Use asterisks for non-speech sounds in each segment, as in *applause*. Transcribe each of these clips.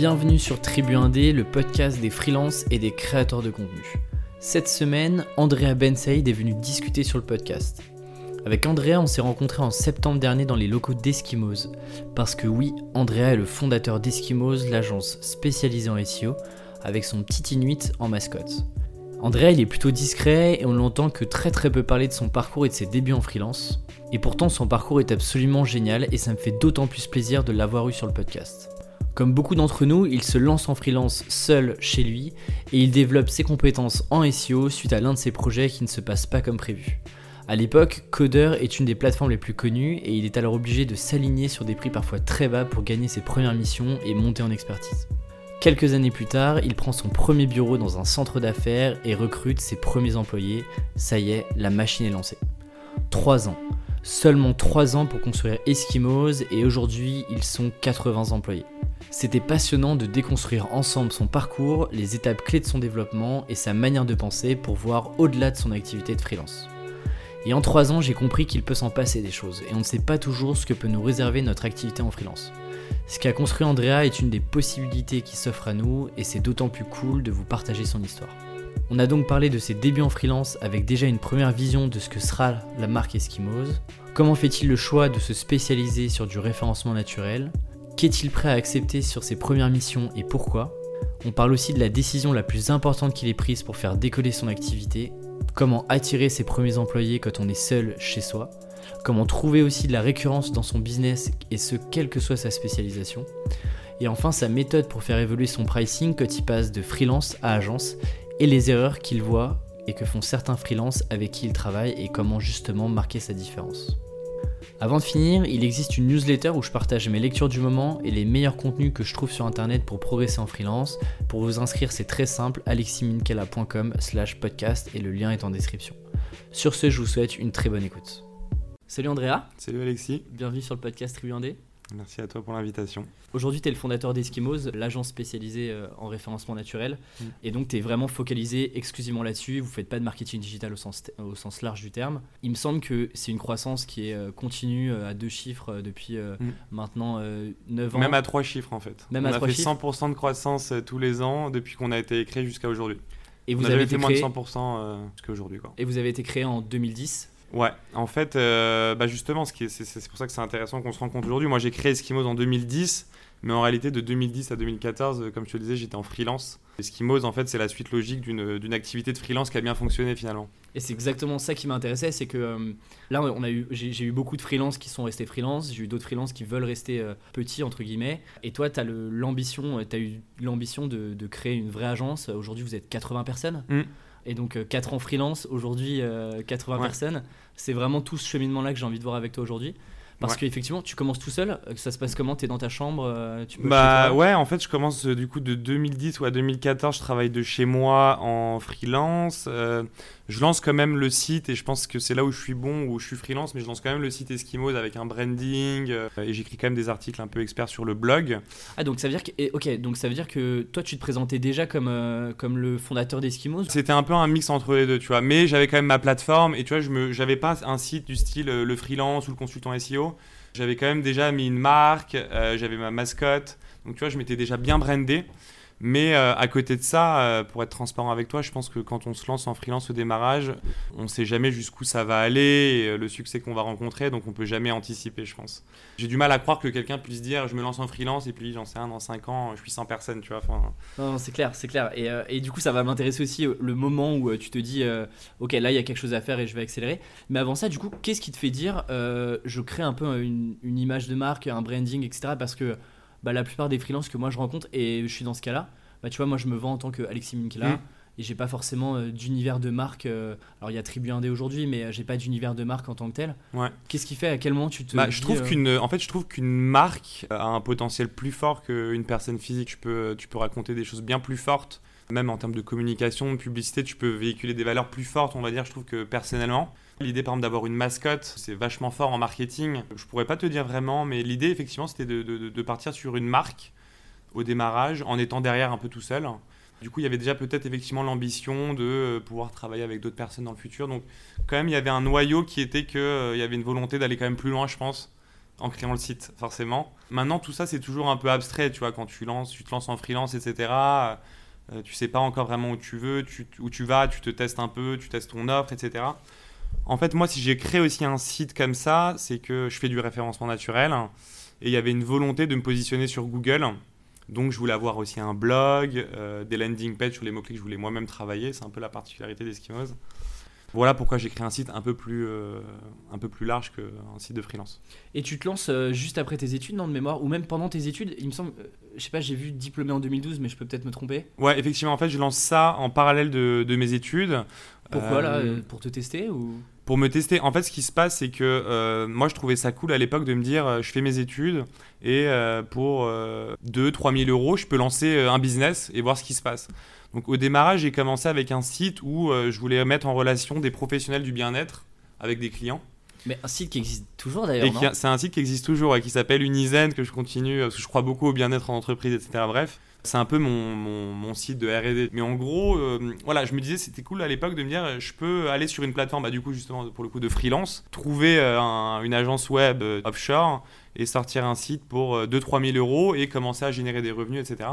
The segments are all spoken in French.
Bienvenue sur Tribu Indé, le podcast des freelances et des créateurs de contenu. Cette semaine, Andrea Bensaïd est venu discuter sur le podcast. Avec Andrea, on s'est rencontré en septembre dernier dans les locaux d'Eskimos. Parce que oui, Andrea est le fondateur d'Eskimos, l'agence spécialisée en SEO, avec son petit Inuit en mascotte. Andrea, il est plutôt discret et on l'entend que très très peu parler de son parcours et de ses débuts en freelance. Et pourtant, son parcours est absolument génial et ça me fait d'autant plus plaisir de l'avoir eu sur le podcast. Comme beaucoup d'entre nous, il se lance en freelance seul chez lui et il développe ses compétences en SEO suite à l'un de ses projets qui ne se passe pas comme prévu. À l'époque, Coder est une des plateformes les plus connues et il est alors obligé de s'aligner sur des prix parfois très bas pour gagner ses premières missions et monter en expertise. Quelques années plus tard, il prend son premier bureau dans un centre d'affaires et recrute ses premiers employés. Ça y est, la machine est lancée. 3 ans. Seulement 3 ans pour construire Eskimos et aujourd'hui ils sont 80 employés. C'était passionnant de déconstruire ensemble son parcours, les étapes clés de son développement et sa manière de penser pour voir au-delà de son activité de freelance. Et en 3 ans, j'ai compris qu'il peut s'en passer des choses et on ne sait pas toujours ce que peut nous réserver notre activité en freelance. Ce qu'a construit Andrea est une des possibilités qui s'offrent à nous et c'est d'autant plus cool de vous partager son histoire. On a donc parlé de ses débuts en freelance avec déjà une première vision de ce que sera la marque Eskimos. Comment fait-il le choix de se spécialiser sur du référencement naturel? Qu'est-il prêt à accepter sur ses premières missions et pourquoi? On parle aussi de la décision la plus importante qu'il ait prise pour faire décoller son activité. Comment attirer ses premiers employés quand on est seul chez soi? Comment trouver aussi de la récurrence dans son business et ce quelle que soit sa spécialisation? Et enfin sa méthode pour faire évoluer son pricing quand il passe de freelance à agence et les erreurs qu'il voit et que font certains freelances avec qui il travaille et comment justement marquer sa différence. Avant de finir, il existe une newsletter où je partage mes lectures du moment et les meilleurs contenus que je trouve sur internet pour progresser en freelance. Pour vous inscrire, c'est très simple, aleximinkela.com slash podcast et le lien est en description. Sur ce, je vous souhaite une très bonne écoute. Salut Andrea. Salut Alexis. Bienvenue sur le podcast Tribu Merci à toi pour l'invitation. Aujourd'hui, tu es le fondateur d'Eskimos, l'agence spécialisée euh, en référencement naturel. Mm. Et donc, tu es vraiment focalisé exclusivement là-dessus. Vous ne faites pas de marketing digital au sens, au sens large du terme. Il me semble que c'est une croissance qui est euh, continue euh, à deux chiffres depuis mm. maintenant 9 ans. Même à trois chiffres, en fait. Même On a fait 100% de croissance tous les ans depuis qu'on a été créé jusqu'à aujourd'hui. Et vous On avez été moins de 100% jusqu'à aujourd'hui. Et vous avez été créé en 2010 Ouais, en fait, euh, bah justement, c'est pour ça que c'est intéressant qu'on se rencontre aujourd'hui. Moi, j'ai créé Eskimos en 2010, mais en réalité, de 2010 à 2014, euh, comme je te le disais, j'étais en freelance. Eskimos, en fait, c'est la suite logique d'une activité de freelance qui a bien fonctionné finalement. Et c'est exactement ça qui m'intéressait, c'est que euh, là, on a eu, j'ai eu beaucoup de freelances qui sont restés freelance, j'ai eu d'autres freelances qui veulent rester petits, entre guillemets. Et toi, tu as l'ambition, eu l'ambition de, de, créer une vraie agence. Aujourd'hui, vous êtes 80 personnes. Mmh. Et donc 4 ans freelance, aujourd'hui 80 personnes c'est vraiment tout ce cheminement-là que j'ai envie de voir avec toi aujourd'hui. Parce qu'effectivement, tu commences tout seul. Euh, ça se passe comment? Tu es dans ta chambre euh, Bah ouais, en fait, je commence euh, du coup de 2010 ou à 2014. Je travaille de chez moi en freelance. Je lance quand même le site et je pense que c'est là où je suis bon, où je suis freelance. Mais je lance quand même le site Eskimos avec un branding et j'écris quand même des articles un peu experts sur le blog. Ah donc ça veut dire que ok donc ça veut dire que toi tu te présentais déjà comme comme le fondateur d'Eskimos? C'était un peu un mix entre les deux, tu vois. Mais j'avais quand même ma plateforme et tu vois, je me j'avais pas un site du style le freelance ou le consultant SEO. J'avais quand même déjà mis une marque, euh, j'avais ma mascotte. Donc tu vois, je m'étais déjà bien brandé. Mais euh, à côté de ça, euh, pour être transparent avec toi, je pense que quand on se lance en freelance au démarrage, on ne sait jamais jusqu'où ça va aller, et, le succès qu'on va rencontrer, donc on peut jamais anticiper, je pense. J'ai du mal à croire que quelqu'un puisse dire je me lance en freelance et puis j'en sais rien, dans 5 ans, je suis 100 personnes, tu vois. Non, c'est clair, c'est clair. Et, et, du coup, ça va m'intéresser aussi le moment où tu te dis ok, là il y a quelque chose à faire et je vais accélérer. Mais avant ça, du coup, qu'est-ce qui te fait dire je crée un peu une, une image de marque, un branding, etc. Parce que bah, la plupart des freelances que moi je rencontre, et je suis dans ce cas-là, bah, tu vois, moi je me vends en tant que Alexis Minkela. Mm. Et j'ai pas forcément euh, d'univers de marque. Euh, alors il y a Tribu Indé aujourd'hui, mais euh, j'ai pas d'univers de marque en tant que tel. Ouais. Qu'est-ce qui fait À quel moment tu te bah, je trouve qu'une, en fait, je trouve qu'une marque a un potentiel plus fort qu'une personne physique. Tu peux, tu peux raconter des choses bien plus fortes, même en termes de communication, de publicité. Tu peux véhiculer des valeurs plus fortes, on va dire. Je trouve que personnellement, L'idée, par exemple, d'avoir une mascotte, c'est vachement fort en marketing. Je pourrais pas te dire vraiment, mais l'idée, effectivement, c'était de, partir sur une marque au démarrage, en étant derrière un peu tout seul. Du coup, il y avait déjà peut-être effectivement l'ambition de euh, pouvoir travailler avec d'autres personnes dans le futur. Donc, quand même, il y avait un noyau qui était qu'il euh, y avait une volonté d'aller quand même plus loin, je pense, en créant le site, forcément. Maintenant, tout ça, c'est toujours un peu abstrait, tu vois, quand tu, lances, tu te lances en freelance, etc. Euh, tu sais pas encore vraiment où tu veux, où tu vas, tu te testes un peu, tu testes ton offre, etc. En fait, moi, si j'ai créé aussi un site comme ça, c'est que je fais du référencement naturel et il y avait une volonté de me positionner sur Google. Donc, je voulais avoir aussi un blog, euh, des landing pages sur les mots-clés que je voulais moi-même travailler. C'est un peu la particularité d'Eskimos. Voilà pourquoi j'ai créé un site un peu plus, euh, un peu plus large qu'un site de freelance. Et tu te lances euh, juste après tes études, non, de mémoire Ou même pendant tes études Il me semble, je sais pas, j'ai vu diplômé en 2012, mais je peux peut-être me tromper. Ouais, effectivement, en fait, je lance ça en parallèle de, de mes études. Pourquoi là Pour te tester ou? Pour me tester. En fait, ce qui se passe, c'est que euh, moi, je trouvais ça cool à l'époque de me dire, euh, je fais mes études et euh, pour 2-3 000 euros, je peux lancer un business et voir ce qui se passe. Donc au démarrage, j'ai commencé avec un site où je voulais mettre en relation des professionnels du bien-être avec des clients. Mais un site qui existe toujours d'ailleurs. C'est un site qui existe toujours et qui s'appelle Unizen, que je continue, parce que je crois beaucoup au bien-être en entreprise, etc. Bref. C'est un peu mon, mon, site de RD. Mais en gros, euh, voilà, je me disais, c'était cool à l'époque de me dire, je peux aller sur une plateforme, bah, du coup, justement, pour le coup, de freelance, trouver euh, une agence web euh, offshore et sortir un site pour 2-3 000 euros et commencer à générer des revenus, etc.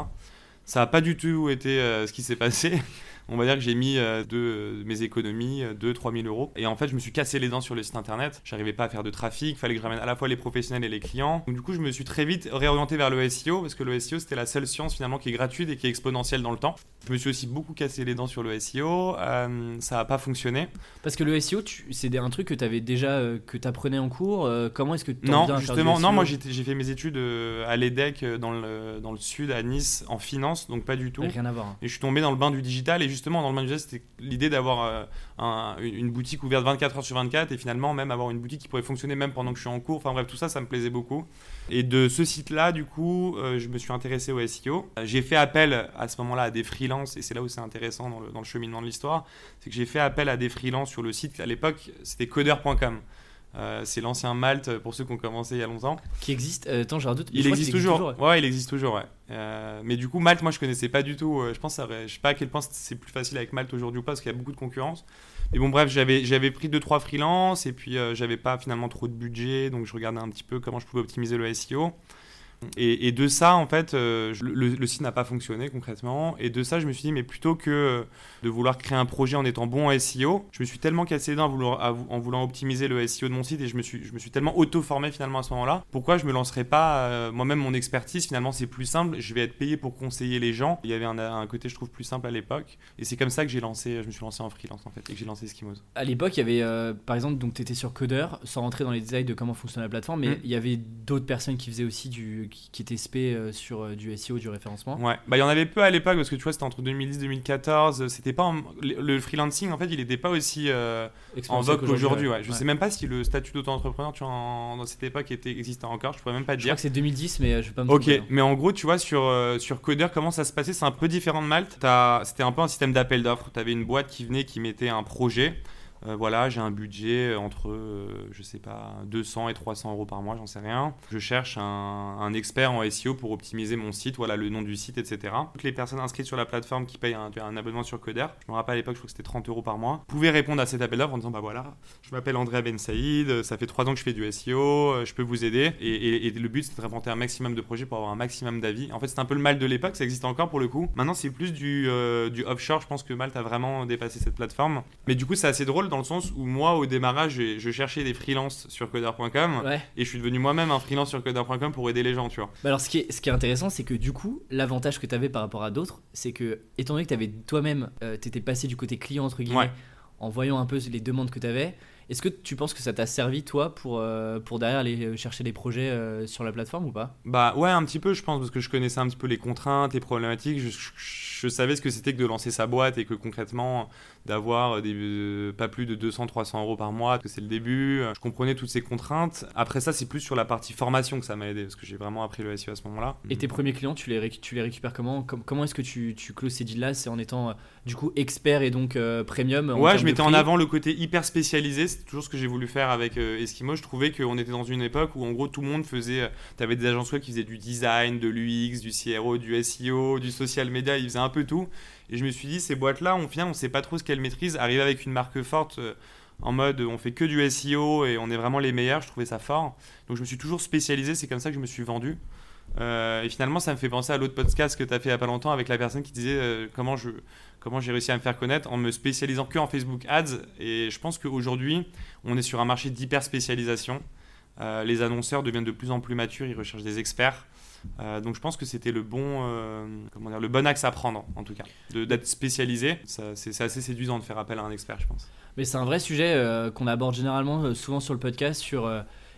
Ça n'a pas du tout été ce qui s'est passé on va dire que j'ai mis euh, de mes économies, 2-3 000 euros. Et en fait, je me suis cassé les dents sur le site internet. J'arrivais pas à faire de trafic, il fallait que je ramène à la fois les professionnels et les clients. Donc, du coup, je me suis très vite réorienté vers le SEO parce que le SEO, c'était la seule science finalement qui est gratuite et qui est exponentielle dans le temps. Je me suis aussi beaucoup cassé les dents sur le SEO. Euh, ça n'a pas fonctionné. Parce que le SEO, c'est un truc que tu avais déjà, euh, que tu apprenais en cours. comment est-ce que tu Non, justement, non, moi j'ai fait mes études à l'EDEC dans le, dans le sud, à Nice, en finance, donc pas du tout. Rien à voir. Hein. Et je suis tombé dans le bain du digital et justement dans le bain c'était l'idée d'avoir euh, une boutique ouverte 24 heures sur 24 et finalement même avoir une boutique qui pourrait fonctionner même pendant que je suis en cours. Enfin bref, tout ça, ça me plaisait beaucoup. Et de ce site-là, du coup, euh, je me suis intéressé au SEO. J'ai fait appel à ce moment-là à des freelances, et c'est là où c'est intéressant dans le, dans le, cheminement de l'histoire, c'est que j'ai fait appel à des freelances sur le site. À l'époque, c'était coder.com. Euh, c'est l'ancien Malte pour ceux qui ont commencé il y a longtemps. Qui existe euh, Attends, j'ai un doute. Il, existe, toujours. ouais. il existe toujours. Ouais. Mais du coup, Malte, moi, je connaissais pas du tout. je pense, ça, je sais pas à quel point c'est plus facile avec Malte aujourd'hui ou pas, parce qu'il y a beaucoup de concurrence. Mais bon, bref, j'avais j'avais pris deux trois freelances et puis j'avais pas finalement trop de budget, donc je regardais un petit peu comment je pouvais optimiser le SEO. Et, de ça, en fait, euh, le, site n'a pas fonctionné concrètement. Et de ça, je me suis dit, mais plutôt que de vouloir créer un projet en étant bon en SEO, je me suis tellement cassé les dents en voulant, optimiser le SEO de mon site et je me suis, je me suis tellement auto-formé finalement à ce moment-là. Pourquoi je me lancerais pas euh, moi-même mon expertise Finalement, c'est plus simple. Je vais être payé pour conseiller les gens. Il y avait un, côté, je trouve, plus simple à l'époque. Et c'est comme ça que j'ai lancé, je me suis lancé en freelance en fait et que j'ai lancé Eskimos. À l'époque, il y avait, euh, par exemple, donc tu étais sur Coder, sans rentrer dans les détails de comment fonctionne la plateforme, mais mm. il y avait d'autres personnes qui faisaient aussi du, qui, qui étaient spé euh, sur euh, du SEO, du référencement Ouais, bah il y en avait peu à l'époque parce que tu vois, c'était entre 2010 2014. C'était pas le freelancing en fait, il n'était pas aussi euh, en vogue qu'aujourd'hui. Ouais. Je sais même pas si le statut d'auto-entrepreneur, tu vois, dans cette époque était existait encore. Je pourrais même pas te dire. Je crois que c'est 2010, mais je vais pas me. Ok, mais en gros, tu vois, sur sur Coder, comment ça se passait? C'est un peu différent de Malte. C'était un peu un système d'appel d'offres. Tu avais une boîte qui venait, qui mettait un projet. Euh, voilà, j'ai un budget entre, euh, je sais pas, 200 et 300 euros par mois, j'en sais rien. Je cherche un, expert en SEO pour optimiser mon site, voilà le nom du site, etc. Toutes les personnes inscrites sur la plateforme qui payent un, abonnement sur Coder, je me rappelle à l'époque, je crois que c'était 30 euros par mois, pouvaient répondre à cet appel d'offres en disant, bah voilà, je m'appelle André Ben Saïd, ça fait 3 ans que je fais du SEO, euh, je peux vous aider. Et, le but, c'est de répondre un maximum de projets pour avoir un maximum d'avis. En fait, c'est un peu le mal de l'époque, ça existe encore pour le coup. Maintenant, c'est plus du, du offshore, je pense que Malte a vraiment dépassé cette plateforme. Mais du coup, c'est assez drôle dans le sens où moi, au démarrage, je, cherchais des freelances sur coder.com et je suis devenu moi-même un freelance sur coder.com pour aider les gens, tu vois. Bah alors, ce qui est, ce qui est intéressant, c'est que du coup, l'avantage que tu avais par rapport à d'autres, c'est que, étant donné que tu avais toi-même, euh, tu étais passé du côté client, entre guillemets, en voyant un peu les demandes que tu avais, est-ce que tu penses que ça t'a servi, toi, pour, euh, pour derrière aller chercher des projets euh, sur la plateforme ou pas? Bah ouais, un petit peu, je pense, parce que je connaissais un petit peu les contraintes, les problématiques. Je, je savais ce que c'était que de lancer sa boîte et que concrètement, d'avoir des, pas plus de 200-300 euros par mois, que c'est le début. Je comprenais toutes ces contraintes. Après ça, c'est plus sur la partie formation que ça m'a aidé, parce que j'ai vraiment appris le SEO à ce moment-là. Et tes premiers clients, tu les, tu les récupères comment? Comment est-ce que tu, tu closes ces deals-là? C'est en étant du coup expert et donc euh, premium Ouais, je mettais en avant le côté hyper spécialisé. C'est toujours ce que j'ai voulu faire avec euh, Eskimo. Je trouvais qu'on était dans une époque où en gros tout le monde faisait. Euh, tu avais des agences web qui faisaient du design, de l'UX, du CRO, du SEO, du social media. Ils faisaient un peu tout. Et je me suis dit, ces boîtes-là, on vient, on sait pas trop ce qu'elles maîtrisent. Arriver avec une marque forte en mode on fait que du SEO et on est vraiment les meilleurs. Je trouvais ça fort. Donc je me suis toujours spécialisé. C'est comme ça que je me suis vendu. Euh, et finalement, ça me fait penser à l'autre podcast que tu as fait il n'y a pas longtemps avec la personne qui disait euh, comment comment j'ai réussi à me faire connaître en me spécialisant que en Facebook Ads. Et je pense qu'aujourd'hui, on est sur un marché d'hyper spécialisation. Euh, les annonceurs deviennent de plus en plus matures, ils recherchent des experts. donc je pense que c'était le bon, comment le bon axe à prendre en tout cas, d'être spécialisé. C'est assez séduisant de faire appel à un expert, je pense. Mais c'est un vrai sujet qu'on aborde généralement souvent sur le podcast sur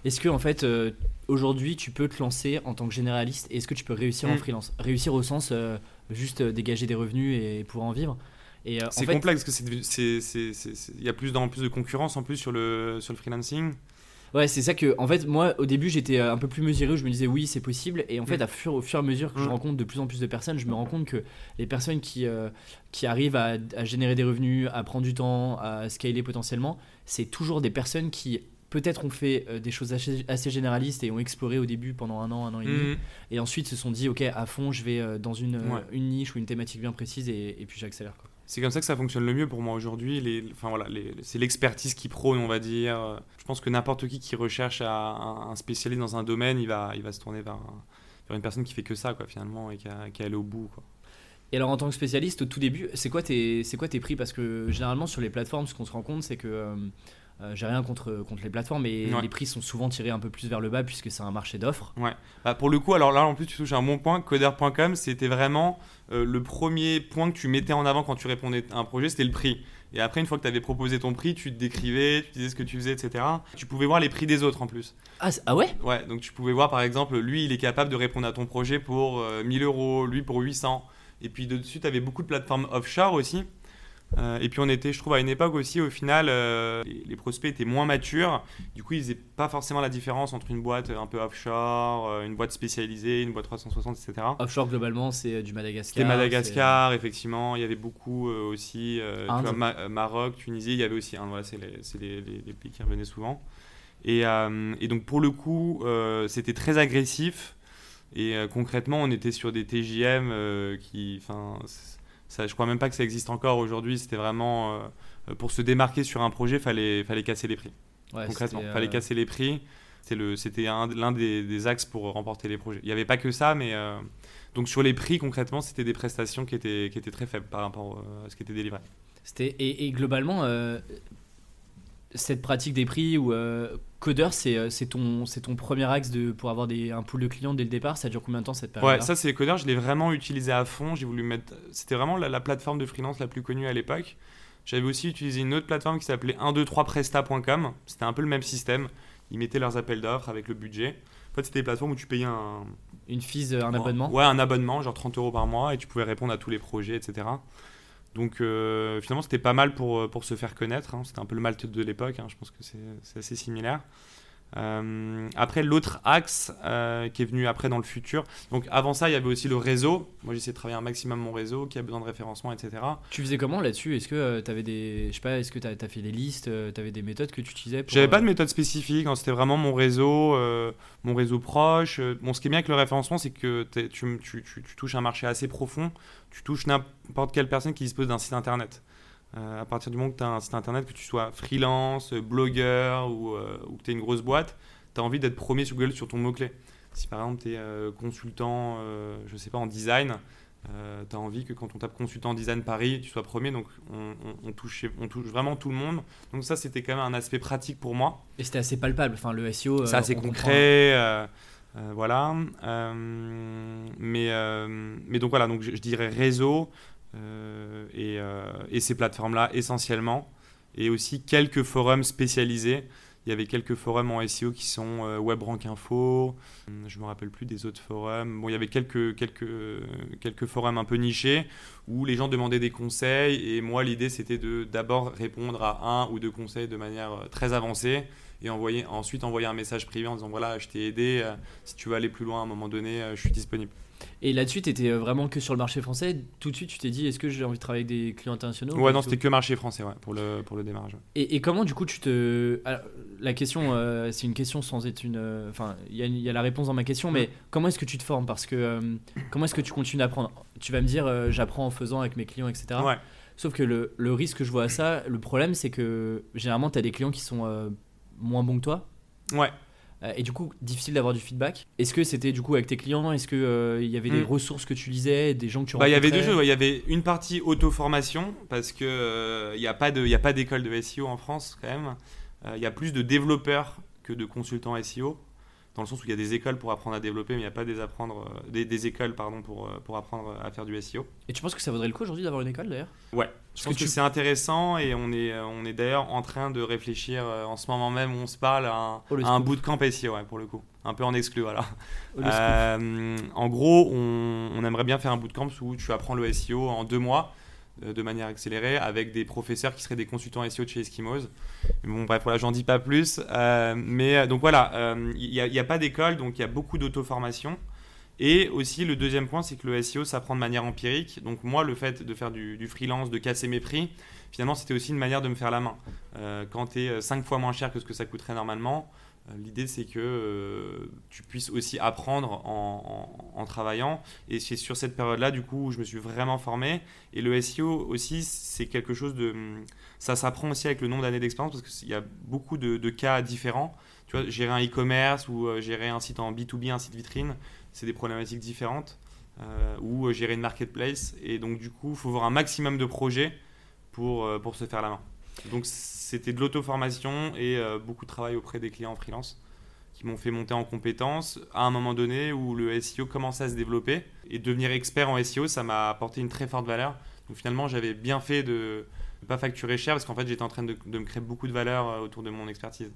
est-ce que en fait aujourd'hui tu peux te lancer en tant que généraliste et est-ce que tu peux réussir en mm. freelance? Réussir au sens euh, juste euh, dégager des revenus et pouvoir en vivre? Euh, c'est complexe parce que il y a plus en plus de concurrence en plus sur le sur le freelancing. Ouais, c'est ça que, en fait, moi, au début, j'étais un peu plus mesuré, je me disais oui, c'est possible. Et en fait, mm. à fur, au fur et à mesure que je mm. rencontre de plus en plus de personnes, je me rends compte que les personnes qui, qui arrivent à, à, générer des revenus, à prendre du temps, à scaler potentiellement, c'est toujours des personnes qui peut-être ont fait euh, des choses assez, généralistes et ont exploré au début pendant un an, un an et demi, mhm. et ensuite se sont dit, ok, à fond, je vais euh, dans une, euh, une niche ou une thématique bien précise et, puis j'accélère. C'est comme ça que ça fonctionne le mieux pour moi aujourd'hui. Les, enfin, voilà, c'est l'expertise qui prône, on va dire. Je pense que n'importe qui qui recherche à un, spécialiste dans un domaine, il va, il va se tourner vers, vers, une personne qui fait que ça, quoi, finalement, et qui, a, qui est allé au bout. Quoi. Et alors en tant que spécialiste, au tout début, c'est quoi tes, c'est quoi tes prix? Parce que généralement sur les plateformes, ce qu'on se rend compte, c'est que euh, j'ai rien contre, contre les plateformes, mais les prix sont souvent tirés un peu plus vers le bas puisque c'est un marché d'offres. Ouais. Bah, pour le coup, alors là en plus tu touches un bon point. Coder.com, c'était vraiment euh, le premier point que tu mettais en avant quand tu répondais à un projet, c'était le prix. Et après, une fois que tu avais proposé ton prix, tu te décrivais, tu disais ce que tu faisais, etc. Tu pouvais voir les prix des autres en plus. Ah, ah ouais? Ouais, donc tu pouvais voir par exemple, lui, il est capable de répondre à ton projet pour 1000 euh, euros, lui pour 800. Et puis de dessus, tu avais beaucoup de plateformes offshore aussi. Euh, et puis on était, je trouve, à une époque aussi, au final, euh, les, prospects étaient moins matures. Du coup, ils faisaient pas forcément la différence entre une boîte un peu offshore, euh, une boîte spécialisée, une boîte 360, etc. Offshore, globalement, c'est du Madagascar. C'était Madagascar, effectivement. Il y avait beaucoup aussi. Maroc, Tunisie, il y avait aussi. Voilà, c'est les, les, pays qui revenaient souvent. Et, et donc, pour le coup, c'était très agressif. Et concrètement, on était sur des TJM qui. Enfin ça, je crois même pas que ça existe encore aujourd'hui. C'était vraiment euh, pour se démarquer sur un projet, fallait fallait casser les prix. concrètement, fallait euh, casser les prix. C'était l'un des, des, axes pour remporter les projets. Il n'y avait pas que ça, mais euh, donc sur les prix concrètement, c'était des prestations qui étaient qui étaient très faibles par rapport à ce qui était délivré. Et, globalement cette pratique des prix ou Codeur, euh, c'est ton, ton premier axe de, pour avoir des, un pool de clients dès le départ. Ça dure combien de temps cette période Ouais, ça c'est Codeur. Je l'ai vraiment utilisé à fond. J'ai voulu mettre. C'était vraiment la, plateforme de freelance la plus connue à l'époque. J'avais aussi utilisé une autre plateforme qui s'appelait 123presta.com. C'était un peu le même système. Ils mettaient leurs appels d'offres avec le budget. En fait, c'était des plateformes où tu payais un. Une fees, un abonnement? Ouais, un abonnement, genre 30 euros par mois, et tu pouvais répondre à tous les projets, etc. Donc euh, finalement, c'était pas mal pour, euh, se faire connaître. Hein. C'était un peu le Malte de l'époque. Hein. Je pense que c'est assez similaire. Euh, après, l'autre axe qui est venu après dans le futur. Donc avant ça, il y avait aussi le réseau. Moi, j'essaie de travailler un maximum mon réseau, qui a besoin de référencement, etc. Tu faisais comment là-dessus? Est-ce que tu avais des, je sais pas, est-ce que tu as, fait des listes Tu avais des méthodes que tu utilisais J'avais pas de méthode spécifique. Hein. C'était vraiment mon réseau, mon réseau proche. Bon, ce qui est bien avec le référencement, c'est que tu, tu, tu, touches un marché assez profond tu touches n'importe quelle personne qui dispose d'un site internet. Euh, à partir du moment que tu as un site internet, que tu sois freelance, blogueur ou, euh, ou que tu es une grosse boîte, tu as envie d'être premier sur Google sur ton mot-clé. Si par exemple tu es euh, consultant, je sais pas, en design, tu as envie que quand on tape consultant design Paris, tu sois premier. Donc on, touche, on touche vraiment tout le monde. Donc ça, c'était quand même un aspect pratique pour moi. Et c'était assez palpable, enfin le SEO. C'est assez concret. Euh, voilà. Euh, mais, euh, mais donc voilà, donc je, dirais réseau et, et, ces plateformes-là essentiellement. Et aussi quelques forums spécialisés. Il y avait quelques forums en SEO qui sont WebRank Info. Je me rappelle plus des autres forums. Bon, il y avait quelques, quelques, quelques forums un peu nichés où les gens demandaient des conseils. Et moi, l'idée, c'était de d'abord répondre à un ou deux conseils de manière très avancée et envoyer, ensuite envoyer un message privé en disant voilà, je t'ai aidé, euh, si tu veux aller plus loin à un moment donné, euh, je suis disponible. Et là-dessus, tu étais euh, vraiment que sur le marché français. Tout de suite, tu t'es dit, est-ce que j'ai envie de travailler avec des clients internationaux Ouais, non, c'était que marché français ouais, pour, le, pour le démarrage. Et, comment, du coup, tu te. la question, c'est une question sans être une. Enfin, il y, y, a la réponse dans ma question, mais comment est-ce que tu te formes? Parce que comment est-ce que tu continues d'apprendre? Tu vas me dire, j'apprends en faisant avec mes clients, etc. Ouais Sauf que le, le risque que je vois à ça, le problème, c'est que généralement, tu as des clients qui sont euh, moins bons que toi. Ouais. Euh, et du coup, difficile d'avoir du feedback. Est-ce que c'était du coup avec tes clients? Est-ce qu'il il y avait des Mm. ressources que tu lisais, des gens que tu Bah, il y avait deux choses. ouais. Il y avait une partie auto-formation, parce qu'il n'y a pas de- il y a pas d'école de SEO en France, quand même. Euh, Il y a plus de développeurs que de consultants SEO, dans le sens où il y a des écoles pour apprendre à développer, mais il n'y a pas des, apprendre, euh, des, des écoles pardon, pour, euh, pour apprendre à faire du SEO. Et tu penses que ça vaudrait le coup aujourd'hui d'avoir une école d'ailleurs? Ouais, je Parce pense que que, tu- c'est intéressant et on est, euh, on est d'ailleurs en train de réfléchir en ce moment même où on se parle à un, Oh, à un bootcamp SEO, ouais, pour le coup. Un peu en exclu, voilà. Oh. Euh, en gros, on, on aimerait bien faire un bootcamp où tu apprends le SEO en deux mois de manière accélérée avec des professeurs qui seraient des consultants SEO de chez Eskimos. Bon, bref, voilà, j'en dis pas plus. Euh, mais euh, donc voilà, euh, il n'y a, pas d'école, donc il y a beaucoup d'auto-formation. Et aussi, le deuxième point, c'est que le SEO s'apprend de manière empirique. Donc moi, le fait de faire du, freelance, de casser mes prix, finalement, c'était aussi une manière de me faire la main. Euh, quand tu es 5 fois moins cher que ce que ça coûterait normalement, euh, l'idée, c'est que euh, tu puisses aussi apprendre en, en- travaillant. Et c'est sur cette période-là, du coup, où je me suis vraiment formé. Et le SEO aussi, c'est quelque chose de... Ça s'apprend aussi avec le nombre d'années d'expérience parce qu'il y a beaucoup de, cas différents. Tu vois, gérer un e-commerce ou euh, gérer un site en B2B, un site vitrine, c'est des problématiques différentes. Euh, ou euh, gérer une marketplace. Et donc, du coup, il faut voir un maximum de projets pour, euh, pour se faire la main. Donc, c'était de l'auto-formation et euh, beaucoup de travail auprès des clients en freelance qui m'ont fait monter en compétences à un moment donné où le SEO commençait à se développer. Et devenir expert en SEO, ça m'a apporté une très forte valeur. Donc, finalement, j'avais bien fait de ne pas facturer cher parce qu'en fait, j'étais en train de, de me créer beaucoup de valeur euh, autour de mon expertise.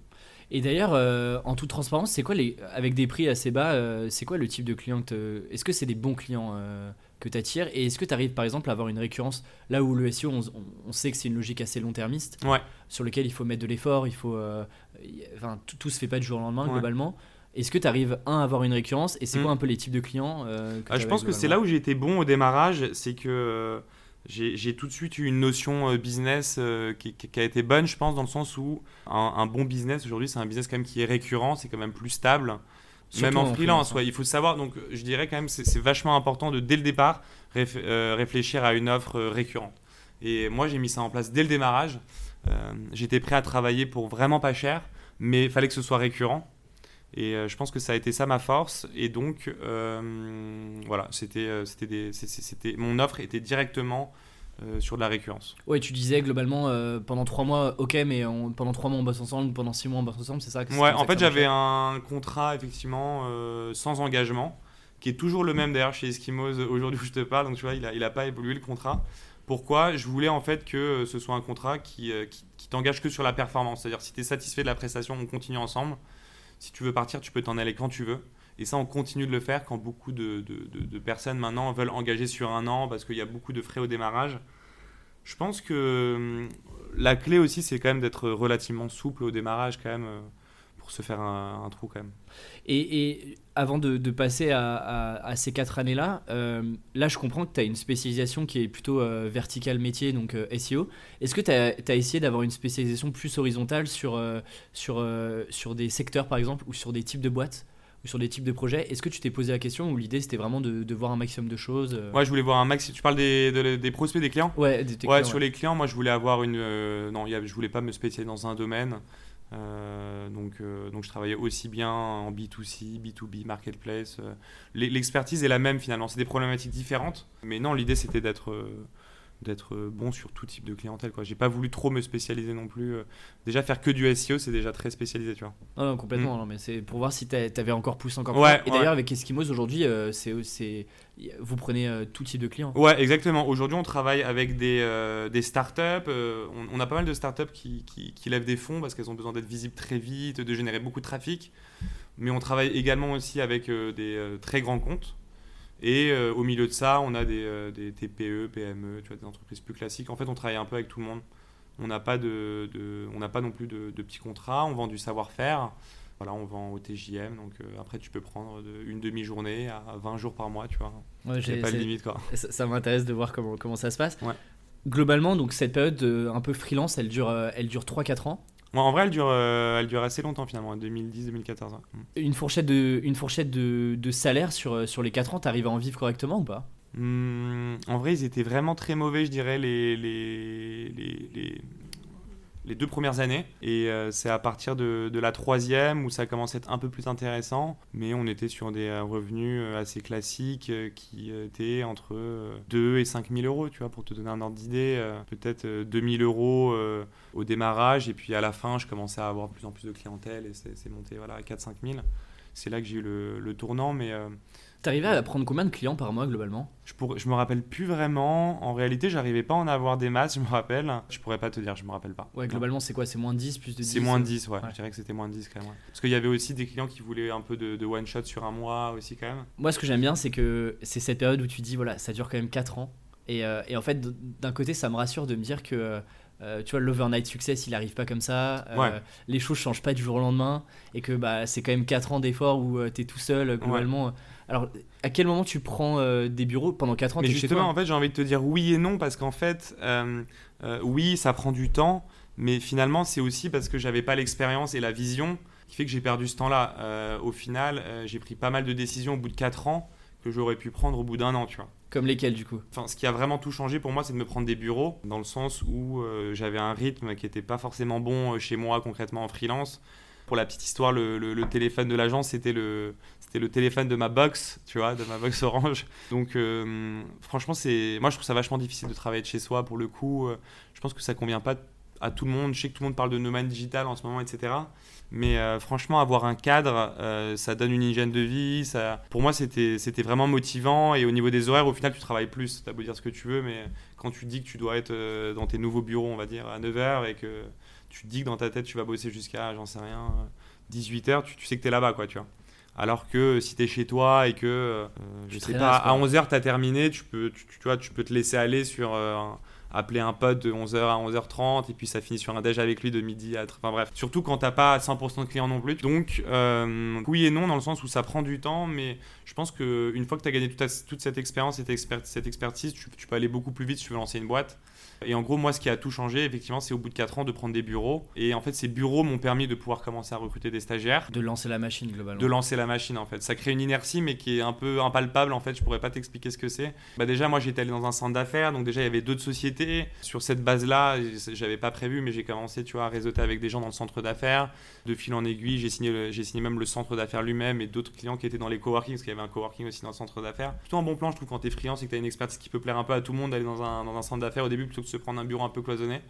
Et d'ailleurs, euh, en toute transparence, c'est quoi les avec des prix assez bas, euh, c'est quoi le type de client que Est-ce que c'est des bons clients euh, que tu attires Et est-ce que tu arrives par exemple à avoir une récurrence? Là où le SEO, on, on- sait que c'est une logique assez long-termiste, Ouais. sur lequel il faut mettre de l'effort, il faut, enfin tout, tout se fait pas du jour au lendemain Ouais. globalement. Est-ce que tu arrives un à avoir une récurrence? Et c'est Mm. quoi un peu les types de clients que Ah, je pense que c'est là où j'ai été bon au démarrage, c'est que j'ai tout de suite eu une notion euh, business euh, qui, a été bonne, je pense, dans le sens où un, un bon business aujourd'hui, c'est un business quand même qui est récurrent, c'est quand même plus stable. Surtout même en, freelance, hein. ouais, il faut savoir. Donc, je dirais quand même, c'est c'est vachement important de dès le départ réf- euh, réfléchir à une offre euh, récurrente. Et moi, j'ai mis ça en place dès le démarrage. Euh, J'étais prêt à travailler pour vraiment pas cher, mais il fallait que ce soit récurrent. Et euh, je pense que ça a été ça ma force. Et donc, euh, voilà, c'était, euh, c'était c'était, mon offre était directement euh, sur de la récurrence. Ouais, tu disais globalement pendant trois mois, ok, mais on- pendant trois mois on bosse ensemble, pendant six mois on bosse ensemble, c'est ça que Ouais, en fait, j'avais un contrat effectivement sans engagement, qui est toujours le même d'ailleurs chez Eskimos aujourd'hui où je te parle. Donc tu vois, il a, il a pas évolué le contrat. Pourquoi? Je voulais en fait que ce soit un contrat qui, qui, qui t'engage que sur la performance. C'est-à-dire si tu es satisfait de la prestation, on continue ensemble. Si tu veux partir, tu peux t'en aller quand tu veux. Et ça, on continue de le faire quand beaucoup de, personnes maintenant veulent engager sur un an parce qu'il y a beaucoup de frais au démarrage. Je pense que hum, la clé aussi, c'est quand même d'être relativement souple au démarrage quand même euh, pour se faire un, un trou quand même. Et, et avant de, de passer à, à- à ces quatre années-là, euh, là je comprends que tu as une spécialisation qui est plutôt euh, verticale métier, donc euh, SEO. Est-ce que tu as, essayé d'avoir une spécialisation plus horizontale sur, euh, sur, sur des secteurs par exemple, ou sur des types de boîtes, ou sur des types de projets? Est-ce que tu t'es posé la question ou l'idée c'était vraiment de, de voir un maximum de choses Ouais, je voulais voir un max. Tu parles des, de- des prospects des clients? Ouais, des- Ouais, clients, sur les clients, moi je voulais avoir une. non, y avait- je voulais pas me spécialiser dans un domaine. Euh, donc, euh, donc je travaillais aussi bien en B2C, B2B, marketplace. euh. L'e- L'expertise est la même finalement. C'est des problématiques différentes. Mais non, l'idée c'était d'être. D'être euh, bon sur tout type de clientèle quoi. J'ai pas voulu trop me spécialiser non plus. euh. Déjà faire que du SEO, c'est déjà très spécialisé, tu vois. Non, non, complètement, non, mais c'est pour voir si t'a- t'avais encore poussé encore plus Mm. Ouais. Et ouais. d'ailleurs, avec Eskimos aujourd'hui, euh, c'est, c'est, vous prenez euh, tout type de clients. Ouais, exactement. Aujourd'hui, on travaille avec des, euh, des startups. on, on a pas mal de startups qui, qui, qui lèvent des fonds parce qu'elles ont besoin d'être visibles très vite, de générer beaucoup de trafic. Mais on travaille également aussi avec des très grands comptes. Et euh, au milieu de ça, on a des, euh, des TPE, PME, tu vois, des entreprises plus classiques. En fait, on travaille un peu avec tout le monde. On n'a pas, de, de- on pas non plus de, de petits contrats. On vend du savoir-faire. Voilà, on vend au TJM. Donc euh, après, tu peux prendre de- une demi-journée à 20 jours par mois, tu vois. Ouais, j'ai- pas de limite, quoi. ça, ça m'intéresse de voir comment, comment ça se passe. Ouais. Globalement, donc cette période euh, un peu freelance, elle dure, elle dure 3-4 ans. En vrai, elle dure, euh, elle dure assez longtemps finalement, 2010-2014. ouais. Mm. Une fourchette de, une fourchette de, de salaire sur, euh, sur les 4 ans, t'arrives à en vivre correctement ou pas? Hmm, en vrai, ils étaient vraiment très mauvais, je dirais, les, les, les, les, les deux premières années. Et euh, c'est à partir de, la troisième où ça commence à être un peu plus intéressant. Mais on était sur des euh, revenus euh, assez classiques qui étaient entre euh, 2 et 5 000 euros, tu vois, pour te donner un ordre d'idée. Peut-être euh, 2 000 euros au démarrage. Et puis à la fin, je commençais à avoir plus en plus de clientèle et c'est c'est monté voilà, à 4-5 000. C'est là que j'ai eu le, le tournant. Mais. Euh, T'arrivais à prendre combien de clients par mois globalement? Je, pourrais- je me rappelle plus vraiment. En réalité, j'arrivais pas à en avoir des masses, je me rappelle. Je pourrais pas te dire, je me rappelle pas. Ouais, globalement, c'est quoi? C'est moins de 10, plus de 10 C'est moins de 10, ouais. Ouais. Je dirais que c'était moins de 10 quand même. ouais. Parce qu'il y avait aussi des clients qui voulaient un peu de, de one shot sur un mois aussi quand même. Moi, ce que j'aime bien, c'est que c'est cette période où tu dis, voilà, ça dure quand même 4 ans. Et, euh, et en fait, d'un côté, ça me rassure de me dire que, euh, tu vois, l'overnight success, il arrive pas comme ça. euh, Ouais. Les choses changent pas du jour au lendemain. Et que bah, c'est quand même 4 ans d'efforts où tu es tout seul, euh, globalement. Alors, à quel moment tu prends euh, des bureaux Pendant 4 ans, Mais t'es chez justement, toi en fait, j'ai envie de te dire oui et non parce qu'en fait, euh, euh, oui, ça prend du temps, mais finalement, c'est aussi parce que j'avais pas l'expérience et la vision qui fait que j'ai perdu ce temps-là. Au final, j'ai pris pas mal de décisions au bout de 4 ans que j'aurais pu prendre au bout d'un an, tu vois. Comme lesquels, du coup? Enfin, ce qui a vraiment tout changé pour moi, c'est de me prendre des bureaux, dans le sens où j'avais un rythme qui n'était pas forcément bon chez moi, concrètement en freelance. Pour la petite histoire, le, téléphone de l'agence, c'était le, téléphone de ma box, tu vois, de ma box *laughs* orange. Donc, euh, franchement, c'est, moi, je trouve ça vachement difficile de travailler de chez soi. Pour le coup, Euh, je pense que ça convient pas à tout le monde. Je sais que tout le monde parle de nomade digital en ce moment, etc. Mais euh, franchement, avoir un cadre, ça donne une hygiène de vie. Pour moi, c'était vraiment motivant. Et au niveau des horaires, au final, tu travailles plus. Tu as beau dire ce que tu veux, mais quand tu dis que tu dois être dans tes nouveaux bureaux, on va dire, à 9h, et que tu te dis que dans ta tête, tu vas bosser jusqu'à, j'en sais rien, 18h, tu, tu sais que tu es là-bas, quoi, tu vois. Alors que si tu es chez toi et que, euh, je Tu sais pas, à quoi. 11h, tu as terminé, tu peux, tu, tu vois, tu peux te laisser aller sur. euh, un- appeler un pote de 11h à 11h30 et puis ça finit sur un déj avec lui de midi à... Enfin bref, surtout quand t'as pas 100% de clients non plus. Donc euh, oui et non dans le sens où ça prend du temps, mais je pense qu'une fois que tu as gagné toute cette expérience, cette, expert- cette expertise, tu, tu peux aller beaucoup plus vite si tu veux lancer une boîte. Et en gros, moi, ce qui a tout changé, effectivement, c'est au bout de 4 ans de prendre des bureaux. Et en fait, ces bureaux m'ont permis de pouvoir commencer à recruter des stagiaires De lancer la machine, globalement. de lancer la machine en fait. Ça crée une inertie mais qui est un peu impalpable en fait, je pourrais pas t'expliquer ce que c'est. Bah déjà moi j'étais allé dans un centre d'affaires donc déjà il y avait d'autres sociétés. Sur cette base-là, j'avais pas prévu mais j'ai commencé tu vois à réseauter avec des gens dans le centre d'affaires. De fil en aiguille, j'ai signé j'ai signé même le centre d'affaires lui-même et d'autres clients qui étaient dans les coworking parce qu'il y avait un coworking aussi dans le centre d'affaires. Plutôt un bon plan je trouve quand t'es freelance et que t'as une expertise qui peut plaire un peu à tout le monde d'aller dans un, dans un centre d'affaires au début plutôt de se prendre un bureau un peu cloisonné.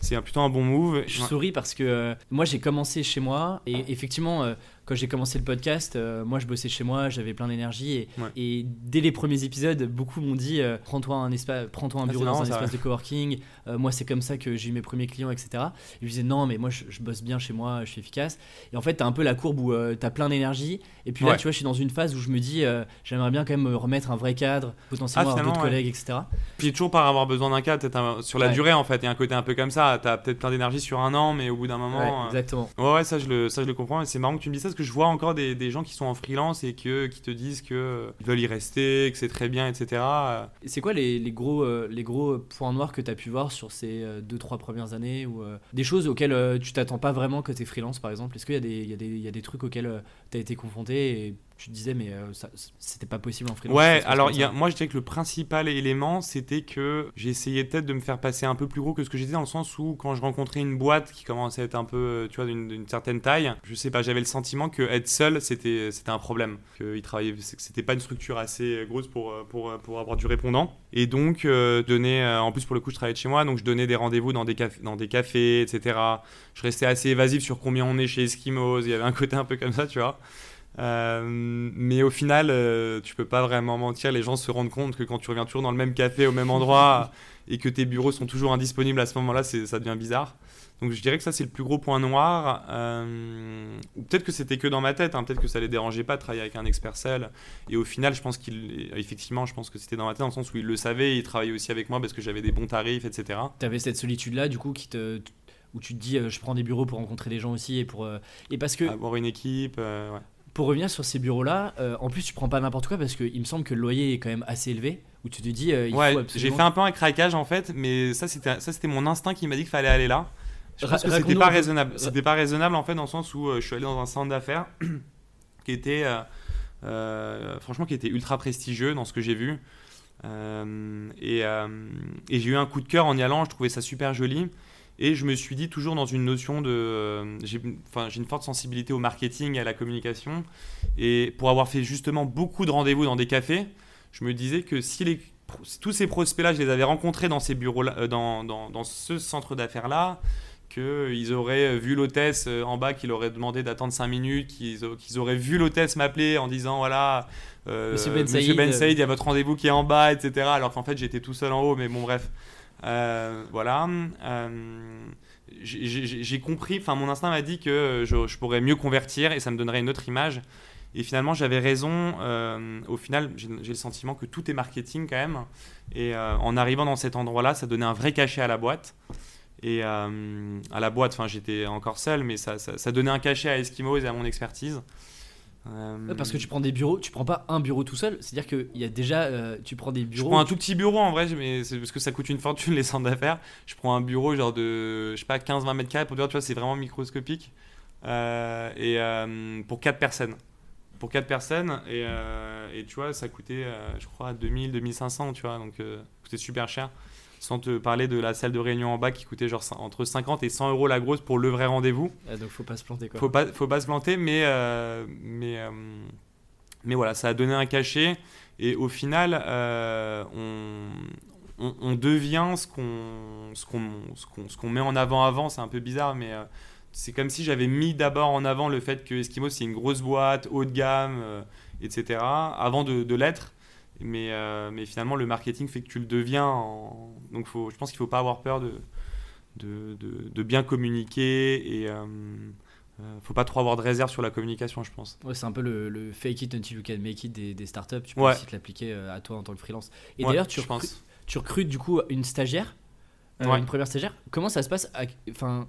C'est plutôt un bon move. Je souris parce que euh, moi j'ai commencé chez moi et effectivement euh, quand j'ai commencé le podcast, euh, moi je bossais chez moi, j'avais plein d'énergie et, Ouais. et dès les premiers épisodes, beaucoup m'ont dit euh, prends-toi un espace, prends-toi un Ah, bureau dans marrant, un ça, espace ouais. de coworking. Euh, moi c'est comme ça que j'ai eu mes premiers clients, etc. Et je disais non mais moi je, je bosse bien chez moi, je suis efficace. Et en fait t'as un peu la courbe où euh, t'as plein d'énergie et puis là Ouais. tu vois je suis dans une phase où je me dis j'aimerais bien quand même me remettre un vrai cadre, potentiellement Ah, d'autres collègues, etc. Puis toujours par avoir besoin d'un cadre, peut-être sur la durée en fait, il y a un côté un peu comme ça. T'as peut-être plein d'énergie sur un an, mais au bout d'un moment. Ouais, exactement. Ouais, ouais, ça je le, ça je le comprends. Et c'est marrant que tu me dises ça parce que je vois encore des, des gens qui sont en freelance et que, qui te disent qu'ils veulent y rester, que c'est très bien, etc. Euh, Et C'est quoi les, les gros, euh, les gros points noirs que tu as pu voir sur ces 2-3 premières années ou euh, Des choses auxquelles euh, tu t'attends pas vraiment que tu es freelance par exemple? Est-ce qu'il y, a des- il y, y a des trucs auxquels tu as été confronté tu te disais mais euh, c'était pas possible en freelance Ouais, alors y a- moi je dirais que le principal élément c'était que essayé peut-être de me faire passer un peu plus gros que ce que j'étais dans le sens où quand je rencontrais une boîte qui commençait à être un peu, euh, tu vois, d'une certaine taille, je sais pas, j'avais le sentiment que être seul c'était c'était un problème, que c'était pas une structure assez grosse pour euh, pour euh, pour avoir du répondant. Et donc euh, donner, euh, en plus pour le coup je travaillais de chez moi, donc je donnais des rendez-vous dans des cafés, dans des cafés, etc. Je restais assez évasif sur combien on est chez Eskimos, il y avait un côté un peu comme ça, tu vois. Euh, mais au final, euh, tu peux pas vraiment mentir. Les gens se rendent compte que quand tu reviens toujours dans le même café, au même endroit, *laughs* et que tes bureaux sont toujours indisponibles à ce moment-là, ça devient bizarre. Donc je dirais que ça, c'est le plus gros point noir. Euh, ou peut-être que c'était que dans ma tête, hein, peut-être que ça les dérangeait pas de travailler avec un expert seul. Et au final, je pense qu'il. Effectivement, je pense que c'était dans ma tête, dans le sens où il le savait, il travaillait aussi avec moi parce que j'avais des bons tarifs, etc. Tu avais cette solitude là du coup qui te où tu te dis je prends des bureaux pour rencontrer des gens aussi et pour et parce que Avoir une équipe, ouais. Pour revenir sur ces bureaux là en plus tu prends pas n'importe quoi parce qu'il me semble que le loyer est quand même assez élevé où tu te dis euh, il Ouais, faut j'ai fait un peu un craquage en fait, mais ça c'était ça c'était mon instinct qui m'a dit qu'il fallait aller là. Je pense que c'était pas raisonnable. C'était pas raisonnable en fait dans le sens où euh, je suis allé dans un centre d'affaires *clears throat* qui était euh, euh, franchement qui était ultra prestigieux dans ce que j'ai vu. et, et j'ai eu un coup de cœur en y allant, je trouvais ça super joli. Et je me suis dit, toujours dans une notion de. j'ai une forte sensibilité au marketing et à la communication. Et pour avoir fait justement beaucoup de rendez-vous dans des cafés, je me disais que si les, tous ces prospects-là, je les avais rencontrés dans, ces bureaux dans, dans, dans, ce centre d'affaires-là, qu'ils auraient vu l'hôtesse euh, en bas qui leur aurait demandé d'attendre 5 minutes, qu'ils auraient vu l'hôtesse m'appeler en disant voilà, euh, Monsieur Ben, ben Saïd, il y a votre rendez-vous qui est en bas, etc. Alors qu'en fait j'étais tout seul en haut, mais bon bref. Euh, voilà. j'ai compris, enfin mon instinct m'a dit que je, je, pourrais mieux convertir et ça me donnerait une autre image. Et finalement, j'avais raison. au final, j'ai le sentiment que tout est marketing quand même. Et en arrivant dans cet endroit-là, ça donnait un vrai cachet à la boîte. Et euh, à la boîte, enfin, j'étais encore seul, mais ça, ça, donnait un cachet à Eskimos et à mon expertise. Euh, parce que tu prends des bureaux, tu prends pas un bureau tout seul, c'est-à-dire qu'il y a déjà, euh, tu prends des bureaux. Je prends un tout petit bureau en vrai, mais c'est parce que ça coûte une fortune *laughs* les centres d'affaires. Je prends un bureau genre de, je sais pas, 15-20 mètres carrés pour dire, tu vois, c'est vraiment microscopique. et pour 4 personnes. Pour 4 personnes, et, et, tu vois, ça coûtait, je crois, 2000-2500, tu vois, donc c'était super cher sans te parler de la salle de réunion en bas qui coûtait genre entre 50 et 100 euros la grosse pour le vrai rendez-vous. Ah, donc faut pas se planter quoi. Faut pas, faut pas se planter, mais, euh, mais, euh, mais voilà, ça a donné un cachet et au final, euh, on, on, devient ce qu'on ce qu'on qu'on met en avant avant. C'est un peu bizarre, mais c'est comme si j'avais mis d'abord en avant le fait que Eskimo c'est une grosse boîte, haut de gamme, etc. avant de, de l'être. Mais, euh, mais finalement, le marketing fait que tu le deviens. Donc, faut, je pense qu'il ne faut pas avoir peur de, de, de, bien communiquer et. ne euh, faut pas trop avoir de réserve sur la communication, je pense. Ouais, c'est un peu le, le, fake it until you can make it des, des startups. Tu peux aussi te l'appliquer euh, à toi en tant que freelance. Et d'ailleurs, tu, tu recrutes du coup une stagiaire, une première stagiaire. Comment ça se passe Enfin,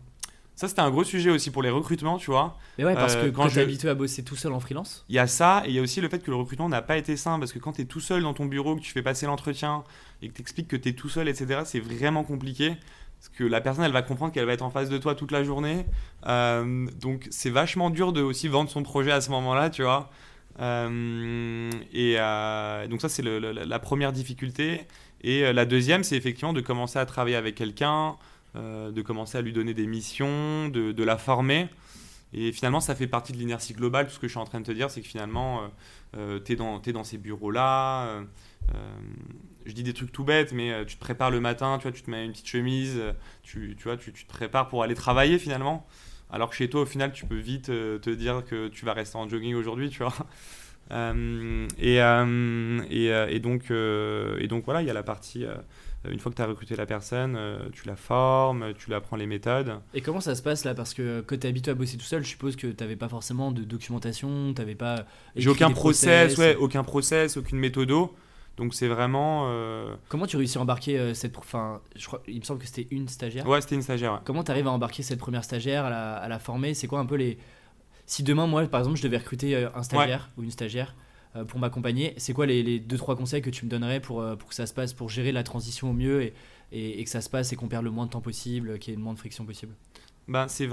ça, c'était un gros sujet aussi pour les recrutements, tu vois. Mais ouais, parce que euh, quand, tu es habitué à bosser tout seul en freelance. Il y a ça, et il y a aussi le fait que le recrutement n'a pas été simple, parce que quand tu es tout seul dans ton bureau, que tu fais passer l'entretien, et que tu expliques que tu es tout seul, etc., c'est vraiment compliqué. Parce que la personne, elle va comprendre qu'elle va être en face de toi toute la journée. Euh, donc, c'est vachement dur de aussi vendre son projet à ce moment-là, tu vois. Euh, et donc, ça, c'est la première difficulté. Et la deuxième, c'est effectivement de commencer à travailler avec quelqu'un. Euh, de commencer à lui donner des missions, de, la former. Et finalement, ça fait partie de l'inertie globale. Tout ce que je suis en train de te dire, c'est que finalement, euh, euh tu es, dans ces bureaux-là. Euh, je dis des trucs tout bêtes, mais tu te prépares le matin, tu, vois, tu te mets une petite chemise, tu, tu vois, tu, tu, te prépares pour aller travailler finalement. Alors que chez toi, au final, tu peux vite te dire que tu vas rester en jogging aujourd'hui, tu vois. et, et, et, donc, et donc, voilà, il y a la partie une fois que tu as recruté la personne, euh, tu la formes, tu lui apprends les méthodes. Et comment ça se passe là? Parce que quand tu es habitué à bosser tout seul, je suppose que tu n'avais pas forcément de documentation, tu n'avais pas. J'ai aucun process, ouais, aucun process, aucune méthodo. Donc c'est vraiment. Euh, comment tu réussis à embarquer cette. Enfin, je crois, il me semble que c'était une stagiaire. Ouais, c'était une stagiaire. Comment tu arrives à embarquer cette première stagiaire, à la, à la former? C'est quoi un peu les. Si demain, moi, par exemple, je devais recruter un stagiaire ou une stagiaire, euh, pour m'accompagner. C'est quoi les, les, deux trois conseils que tu me donnerais pour, euh, pour que ça se passe, pour gérer la transition au mieux et, et, que ça se passe et qu'on perde le moins de temps possible, qu'il y ait le moins de friction possible? Ben, c'est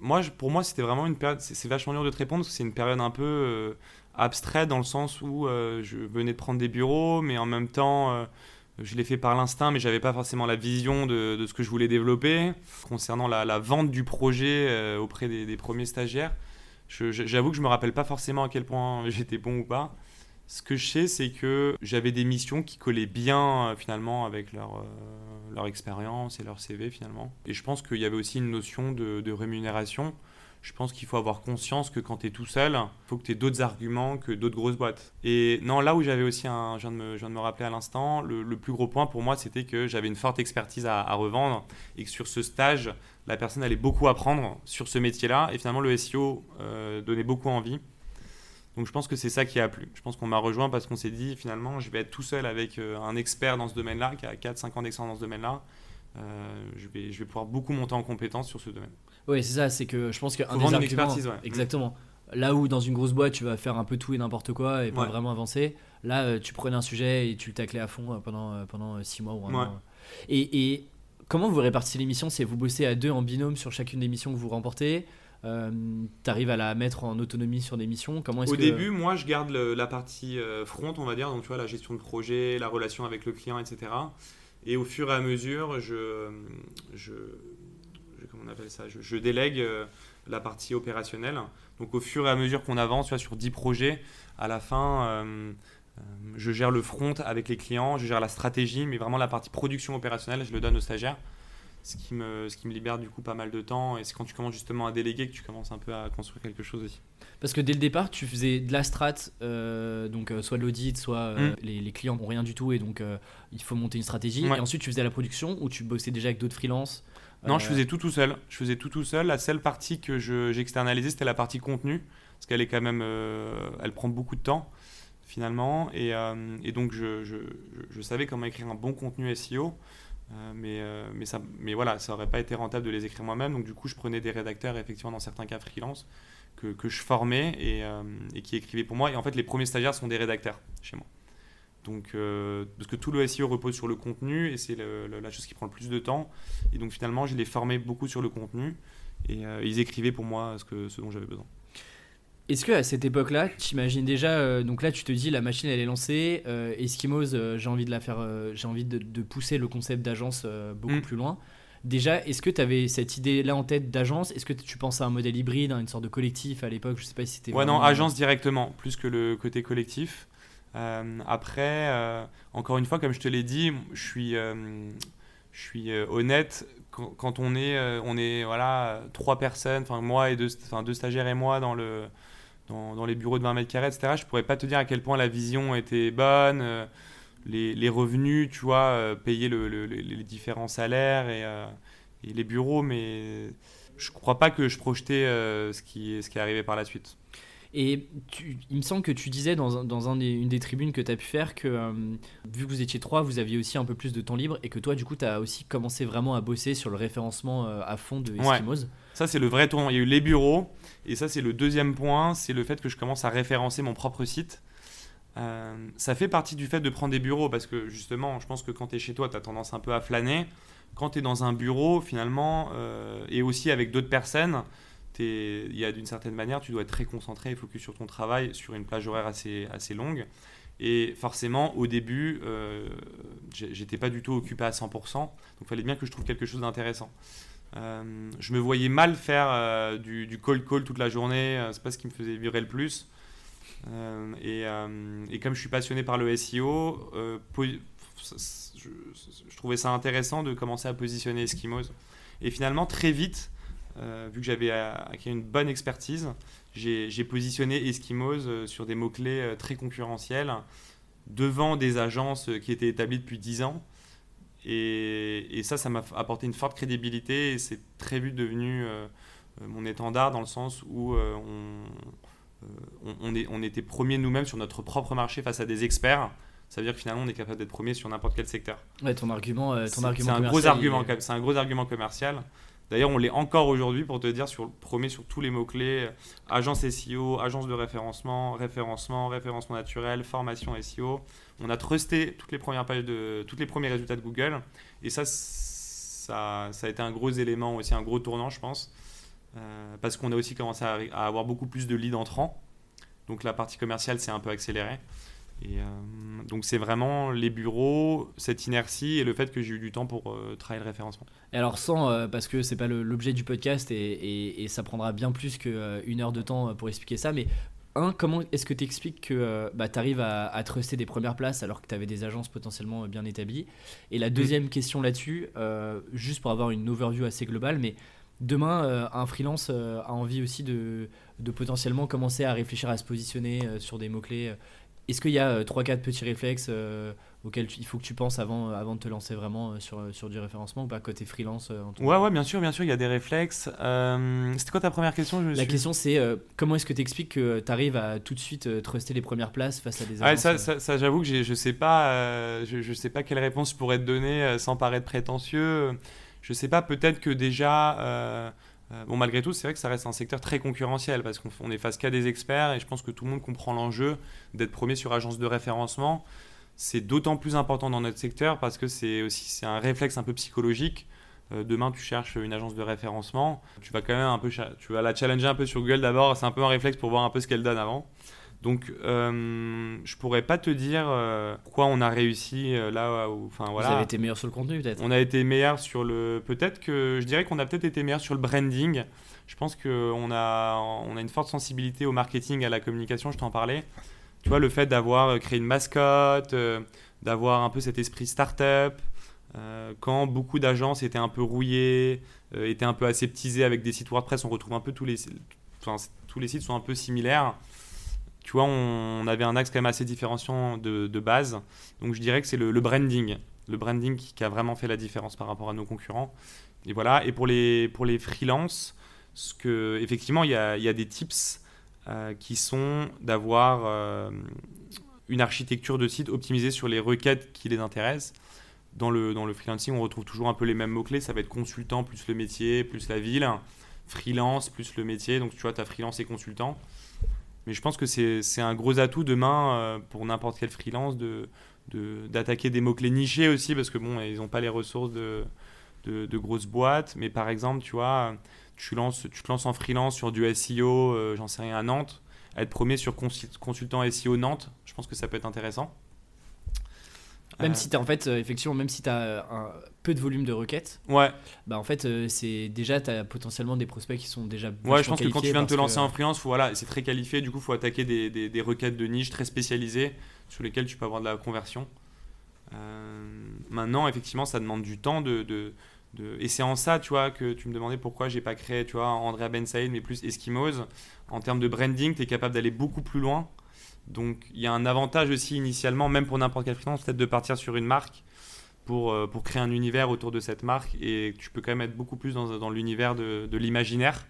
moi, pour moi, c'était vraiment une période. C'est vachement dur de te répondre parce que c'est une période un peu euh, abstraite dans le sens où je venais de prendre des bureaux, mais en même temps, je l'ai fait par l'instinct, mais j'avais pas forcément la vision de, ce que je voulais développer. Concernant la, vente du projet auprès des, premiers stagiaires, J'avoue que je me rappelle pas forcément à quel point *laughs* j'étais bon ou pas. Ce que je sais, c'est que j'avais des missions qui collaient bien euh, finalement avec leur, euh, leur expérience et leur CV finalement. Et je pense qu'il y avait aussi une notion de, de rémunération. Je pense qu'il faut avoir conscience que quand tu es tout seul, il faut que tu aies d'autres arguments que d'autres grosses boîtes. Et non, là où j'avais aussi un, je viens de me, rappeler à l'instant, le, plus gros point pour moi, c'était que j'avais une forte expertise à, à, revendre et que sur ce stage, la personne allait beaucoup apprendre sur ce métier-là et finalement le SEO euh, donnait beaucoup envie. Donc je pense que c'est ça qui a plu. Je pense qu'on m'a rejoint parce qu'on s'est dit finalement je vais être tout seul avec euh, un expert dans ce domaine-là qui a 4-5 ans d'expérience dans ce domaine-là. Euh, je, vais, je vais pouvoir beaucoup monter en compétence sur ce domaine. Oui, c'est ça, c'est que je pense qu'un des arguments... expertise, Exactement. Là où dans une grosse boîte tu vas faire un peu tout et n'importe quoi et pas vraiment avancer, là tu prenais un sujet et tu le taclais à fond pendant, pendant 6 mois ou un an. Et, et Comment vous répartissez les missions C'est vous bossez à deux en binôme sur chacune des missions que vous remportez tu arrives à la mettre en autonomie sur des missions? Comment Au début, moi, je garde la partie front, on va dire, donc tu vois, la gestion de projet, la relation avec le client, etc. Et au fur et à mesure, je, je, comment on appelle ça, je, délègue la partie opérationnelle. Donc au fur et à mesure qu'on avance, tu sur 10 projets, à la fin, euh, je gère le front avec les clients, je gère la stratégie, mais vraiment la partie production opérationnelle, je le donne aux stagiaires. Ce qui, me, ce qui me libère du coup pas mal de temps. Et c'est quand tu commences justement à déléguer que tu commences un peu à construire quelque chose aussi. Parce que dès le départ, tu faisais de la strat, euh, donc euh, soit de l'audit, soit mm. les, clients n'ont rien du tout et donc il faut monter une stratégie. Et ensuite, tu faisais la production ou tu bossais déjà avec d'autres freelances Non, je faisais tout tout seul. Je faisais tout tout seul. La seule partie que j'externalisais, c'était la partie contenu. Parce qu'elle est quand même. elle prend beaucoup de temps finalement. Et, euh, et donc, je, je, je, savais comment écrire un bon contenu SEO. Euh, mais, euh, mais, ça, mais voilà, ça n'aurait pas été rentable de les écrire moi-même. Donc, du coup, je prenais des rédacteurs, effectivement, dans certains cas freelance, que, que je formais et, et, qui écrivaient pour moi. Et en fait, les premiers stagiaires sont des rédacteurs chez moi. Donc, parce que tout le SEO repose sur le contenu et c'est la chose qui prend le plus de temps. Et donc, finalement, je les formais beaucoup sur le contenu et ils écrivaient pour moi ce, que, ce dont j'avais besoin. Est-ce que à cette époque-là, tu imagines déjà, euh, donc là tu te dis la machine elle est lancée, euh, Eskimos, euh, j'ai envie de la faire, j'ai envie de, pousser le concept d'agence beaucoup mm. plus loin. Déjà, est-ce que tu avais cette idée-là en tête d'agence? Est-ce que tu penses à un modèle hybride, à une sorte de collectif à l'époque? Je sais pas si c'était. Ouais, non, agence directement, plus que le côté collectif. après, encore une fois, comme je te l'ai dit, je suis, je suis honnête. Quand, on est, on est voilà, trois personnes, enfin moi et deux, deux stagiaires et moi dans le, dans, les bureaux de 20 mètres carrés, etc., je pourrais pas te dire à quel point la vision était bonne, euh, les, revenus, tu vois, euh, payer les différents salaires euh, et, les bureaux, mais je crois pas que je projetais ce, qui, ce qui est arrivé par la suite. Et il me semble que tu disais dans, dans un des, une des tribunes que tu as pu faire que vu que vous étiez trois, vous aviez aussi un peu plus de temps libre et que toi, du coup, tu as aussi commencé vraiment à bosser sur le référencement à fond de Eskimos. Ça, c'est le vrai tournant. Il y a eu les bureaux, et ça, c'est le deuxième point, c'est le fait que je commence à référencer mon propre site. Euh, ça fait partie du fait de prendre des bureaux, parce que justement, je pense que quand tu es chez toi, tu as tendance un peu à flâner. Quand tu es dans un bureau, finalement, euh, et aussi avec d'autres personnes, il y a d'une certaine manière, tu dois être très concentré et focus sur ton travail, sur une plage horaire assez, assez longue. Et forcément, au début, euh, j'étais pas du tout occupé à 100%, donc il fallait bien que je trouve quelque chose d'intéressant. Euh, je me voyais mal faire euh, du, du, cold call toute la journée, euh, c'est pas ce qui me faisait vibrer le plus. Et, et, comme je suis passionné par le SEO, je, je, trouvais ça intéressant de commencer à positionner Eskimos. Et finalement, très vite, vu que j'avais acquis une bonne expertise, j'ai positionné Eskimos sur des mots-clés très concurrentiels devant des agences qui étaient établies depuis 10 ans et, ça, ça m'a apporté une forte crédibilité et c'est très vite devenu euh, euh, mon étendard dans le sens où euh, on, on, est, on, était premier nous-mêmes sur notre propre marché face à des experts. Ça veut dire que finalement, on est capable d'être premier sur n'importe quel secteur. Ouais, ton argument, ton argument c'est un gros argument, c'est un gros argument commercial. D'ailleurs, on l'est encore aujourd'hui pour te dire sur premier sur tous les mots-clés agence SEO, agence de référencement, référencement, référencement naturel, formation SEO. On a trusté toutes les premières pages de tous les premiers résultats de Google et ça, ça, ça a été un gros élément aussi, un gros tournant, je pense, euh, parce qu'on a aussi commencé à, à, avoir beaucoup plus de leads entrants. Donc la partie commerciale s'est un peu accélérée. Et euh, donc c'est vraiment les bureaux, cette inertie et le fait que j'ai eu du temps pour euh, travailler le référencement. Et alors sans, euh, parce que c'est pas l'objet du podcast et, et, ça prendra bien plus qu'une heure de temps pour expliquer ça, mais un, comment est-ce que tu expliques que bah, tu arrives à, à truster des premières places alors que tu avais des agences potentiellement bien établies? Et la deuxième question là-dessus, juste pour avoir une overview assez globale, mais demain, un freelance a envie aussi de, de, potentiellement commencer à réfléchir à se positionner sur des mots-clés est-ce qu'il y a 3-4 euh, petits réflexes euh, auxquels il faut que tu penses avant, avant de te lancer vraiment euh, sur, sur du référencement ou pas côté freelance Ouais, ouais, bien sûr, bien sûr, il y a des réflexes. C'était quoi ta première question? La question c'est comment est-ce que tu expliques que tu arrives à tout de suite truster les premières places face à des agences ouais, ça, ça, j'avoue que je sais pas, je, je, sais pas quelle réponse je pourrais te donner sans paraître prétentieux. Je sais pas, peut-être que déjà euh, bon, malgré tout, c'est vrai que ça reste un secteur très concurrentiel parce qu'on est face qu'à des experts et je pense que tout le monde comprend l'enjeu d'être premier sur agence de référencement. C'est d'autant plus important dans notre secteur parce que c'est aussi un réflexe un peu psychologique. euh, demain tu cherches une agence de référencement, tu vas quand même un peu, tu vas la challenger un peu sur Google d'abord, c'est un peu un réflexe pour voir un peu ce qu'elle donne avant. Donc, euh, je pourrais pas te dire euh, quoi on a réussi euh, là. Enfin voilà. Vous avez été meilleur sur le contenu peut-être. On a été meilleur sur le. Peut-être que je dirais qu'on a peut-être été meilleur sur le branding. Je pense qu'on a on a une forte sensibilité au marketing, à la communication. Je t'en parlais. Tu vois le fait d'avoir créé une mascotte, d'avoir un peu cet esprit start-up. quand beaucoup d'agences étaient un peu rouillées, étaient un peu aseptisées avec des sites WordPress, on retrouve un peu tous les, enfin, tous les sites sont un peu similaires tu vois, on, avait un axe quand même assez différenciant de, base. Donc je dirais que c'est le, branding. Le branding qui, a vraiment fait la différence par rapport à nos concurrents. Et voilà. Et pour les, pour les freelances, ce que, effectivement, il y a, y a, des tips euh, qui sont d'avoir euh, une architecture de site optimisée sur les requêtes qui les intéressent. Dans le, dans le freelancing, on retrouve toujours un peu les mêmes mots-clés. Ça va être consultant plus le métier, plus la ville. Freelance plus le métier. Donc tu vois, tu as freelance et consultant. Mais je pense que c'est un gros atout demain euh, pour n'importe quel freelance de d'attaquer des mots-clés nichés aussi, parce que bon, ils n'ont pas les ressources de, de, grosses boîtes. Mais par exemple, tu vois, tu, lances, tu te lances en freelance sur du SEO, euh, j'en sais rien, à Nantes, être premier sur consultant SEO Nantes, je pense que ça peut être intéressant. Même euh. si tu en fait, effectivement, même si tu as un peu de volume de requêtes, ouais. bah en fait, euh, c'est déjà, tu as potentiellement des prospects qui sont déjà. Ouais, je pense que quand tu viens de te lancer en freelance, voilà, c'est très qualifié, du coup, il faut attaquer des, des, des, requêtes de niche très spécialisées sur lesquelles tu peux avoir de la conversion. Euh, maintenant, effectivement, ça demande du temps de, de, de... Et c'est en ça, tu vois, que tu me demandais pourquoi j'ai pas créé, tu vois, Andrea Ben Saïd, mais plus Eskimos. En termes de branding, tu es capable d'aller beaucoup plus loin. Donc, il y a un avantage aussi initialement, même pour n'importe quel freelance, peut-être de partir sur une marque pour, euh, pour créer un univers autour de cette marque et tu peux quand même être beaucoup plus dans, dans l'univers de, de l'imaginaire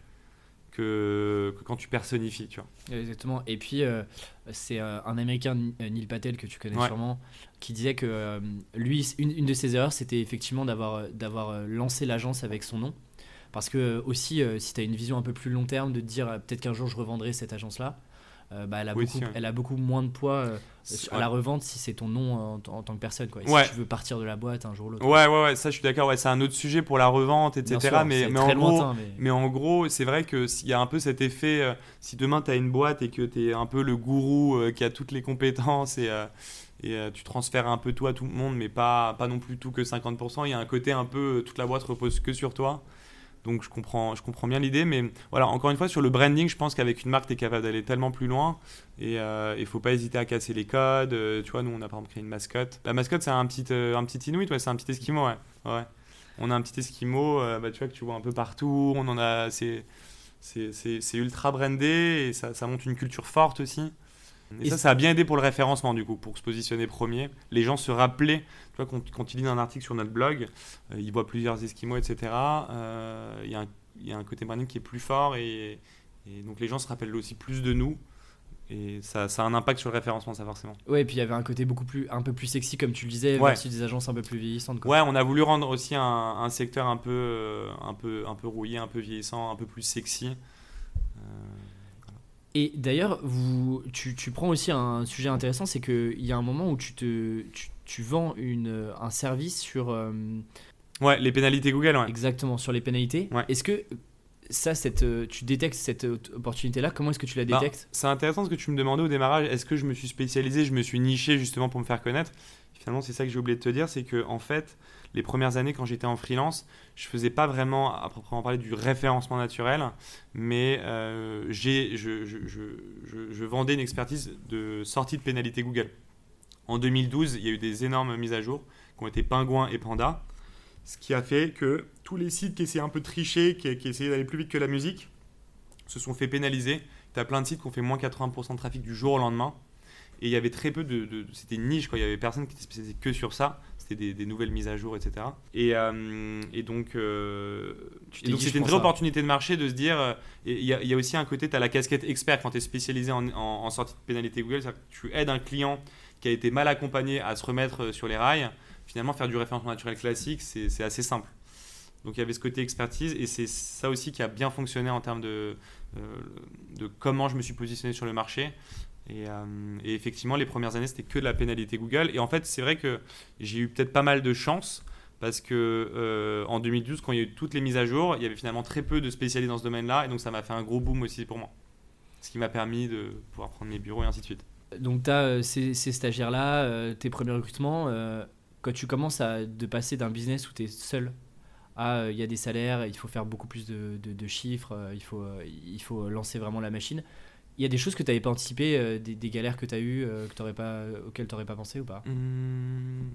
que, que, quand tu personnifies. Tu vois. Exactement. Et puis, euh, c'est euh, un Américain, Neil Patel, que tu connais sûrement, qui disait que lui, une, une, de ses erreurs, c'était effectivement d'avoir, d'avoir lancé l'agence avec son nom. Parce que aussi, si tu as une vision un peu plus long terme, de te dire peut-être qu'un jour je revendrai cette agence-là, euh, bah, elle, a beaucoup, elle a beaucoup moins de poids euh, à la revente si c'est ton nom en, tant que personne. Quoi. Si tu veux partir de la boîte un jour ou l'autre. Ouais, ouais, ouais, ça je suis d'accord. Ouais, c'est un autre sujet pour la revente, etc. mais, mais, en gros, mais... en gros, c'est vrai qu'il y a un peu cet effet euh, si demain tu as une boîte et que tu es un peu le gourou qui a toutes les compétences et et tu transfères un peu tout à tout le monde, mais pas, pas non plus tout que 50%. Il y a un côté un peu, toute la boîte repose que sur toi. Donc je comprends, je comprends bien l'idée, mais voilà, encore une fois, sur le branding, je pense qu'avec une marque, tu es capable d'aller tellement plus loin et il euh, ne faut pas hésiter à casser les codes. Euh, tu vois, nous, on a par exemple créé une mascotte. La mascotte, c'est un petit, euh, un petit Inuit, ouais, c'est un petit Esquimau, ouais. ouais. On a un petit Esquimau, bah, tu vois, que tu vois un peu partout. On en a, c'est, c'est, ultra brandé et ça, ça montre une culture forte aussi. Et, ça, ça a bien aidé pour le référencement, du coup, pour se positionner premier. Les gens se rappelaient, tu vois, quand, quand ils lisent un article sur notre blog, euh, ils voient plusieurs Esquimaux, etc. Euh, il y, y, a un côté branding qui est plus fort et, et, donc les gens se rappellent aussi plus de nous. Et ça, ça, a un impact sur le référencement, ça forcément. Ouais, et puis il y avait un côté beaucoup plus, un peu plus sexy, comme tu le disais, ouais. versus des agences un peu plus vieillissantes. Ouais, on a voulu rendre aussi un, un secteur un peu, euh, un, peu, un peu rouillé, un peu vieillissant, un peu plus sexy. Et d'ailleurs, vous, tu, tu, prends aussi un sujet intéressant, c'est qu'il y a un moment où tu, te, tu, tu vends une, un service sur... Euh, ouais, les pénalités Google, ouais. Exactement, sur les pénalités. Ouais. Est-ce que ça, cette, euh, tu détectes cette opportunité-là? Comment est-ce que tu la bah, détectes? C'est intéressant ce que tu me demandais au démarrage. Est-ce que je me suis spécialisé, je me suis niché justement pour me faire connaître? Finalement, c'est ça que j'ai oublié de te dire, c'est que en fait, les premières années quand j'étais en freelance, je faisais pas vraiment à proprement parler du référencement naturel, mais euh, j'ai, je, vendais une expertise de sortie de pénalité Google. En 2012, il y a eu des énormes mises à jour qui ont été Pingouin et Panda, ce qui a fait que tous les sites qui essayaient un peu de tricher, qui, qui essayaient d'aller plus vite que la musique, se sont fait pénaliser. Tu as plein de sites qui ont fait moins 80% de trafic du jour au lendemain. Et il y avait très peu de. c'était une niche, quoi. Il y avait personne qui était spécialisé que sur ça des, nouvelles mises à jour, etc. Et, euh, et donc, euh, c'était une vraie opportunité de marché de se dire, euh, il y, y, a aussi un côté, tu as la casquette expert quand tu es spécialisé en, en, sortie de pénalité Google, tu aides un client qui a été mal accompagné à se remettre sur les rails. Finalement, faire du référencement naturel classique, c'est assez simple. Donc il y avait ce côté expertise et c'est ça aussi qui a bien fonctionné en termes de, de comment je me suis positionné sur le marché. Euh, et, effectivement, les premières années, c'était que de la pénalité Google. Et en fait, c'est vrai que j'ai eu peut-être pas mal de chance parce que en 2012, quand il y a eu toutes les mises à jour, il y avait finalement très peu de spécialistes dans ce domaine-là, et donc ça m'a fait un gros boom aussi pour moi. Ce qui m'a permis de pouvoir prendre mes bureaux et ainsi de suite. Donc tu as ces, ces stagiaires-là, tes premiers recrutements, quand tu commences à de passer d'un business où tu es seul à il y a des salaires, il faut faire beaucoup plus de, de, chiffres, il faut, il faut lancer vraiment la machine. Y a des choses que tu n'avais pas anticipées, des, galères que tu as eues, que pas, auxquelles tu n'aurais pas pensé ou pas? Mmh.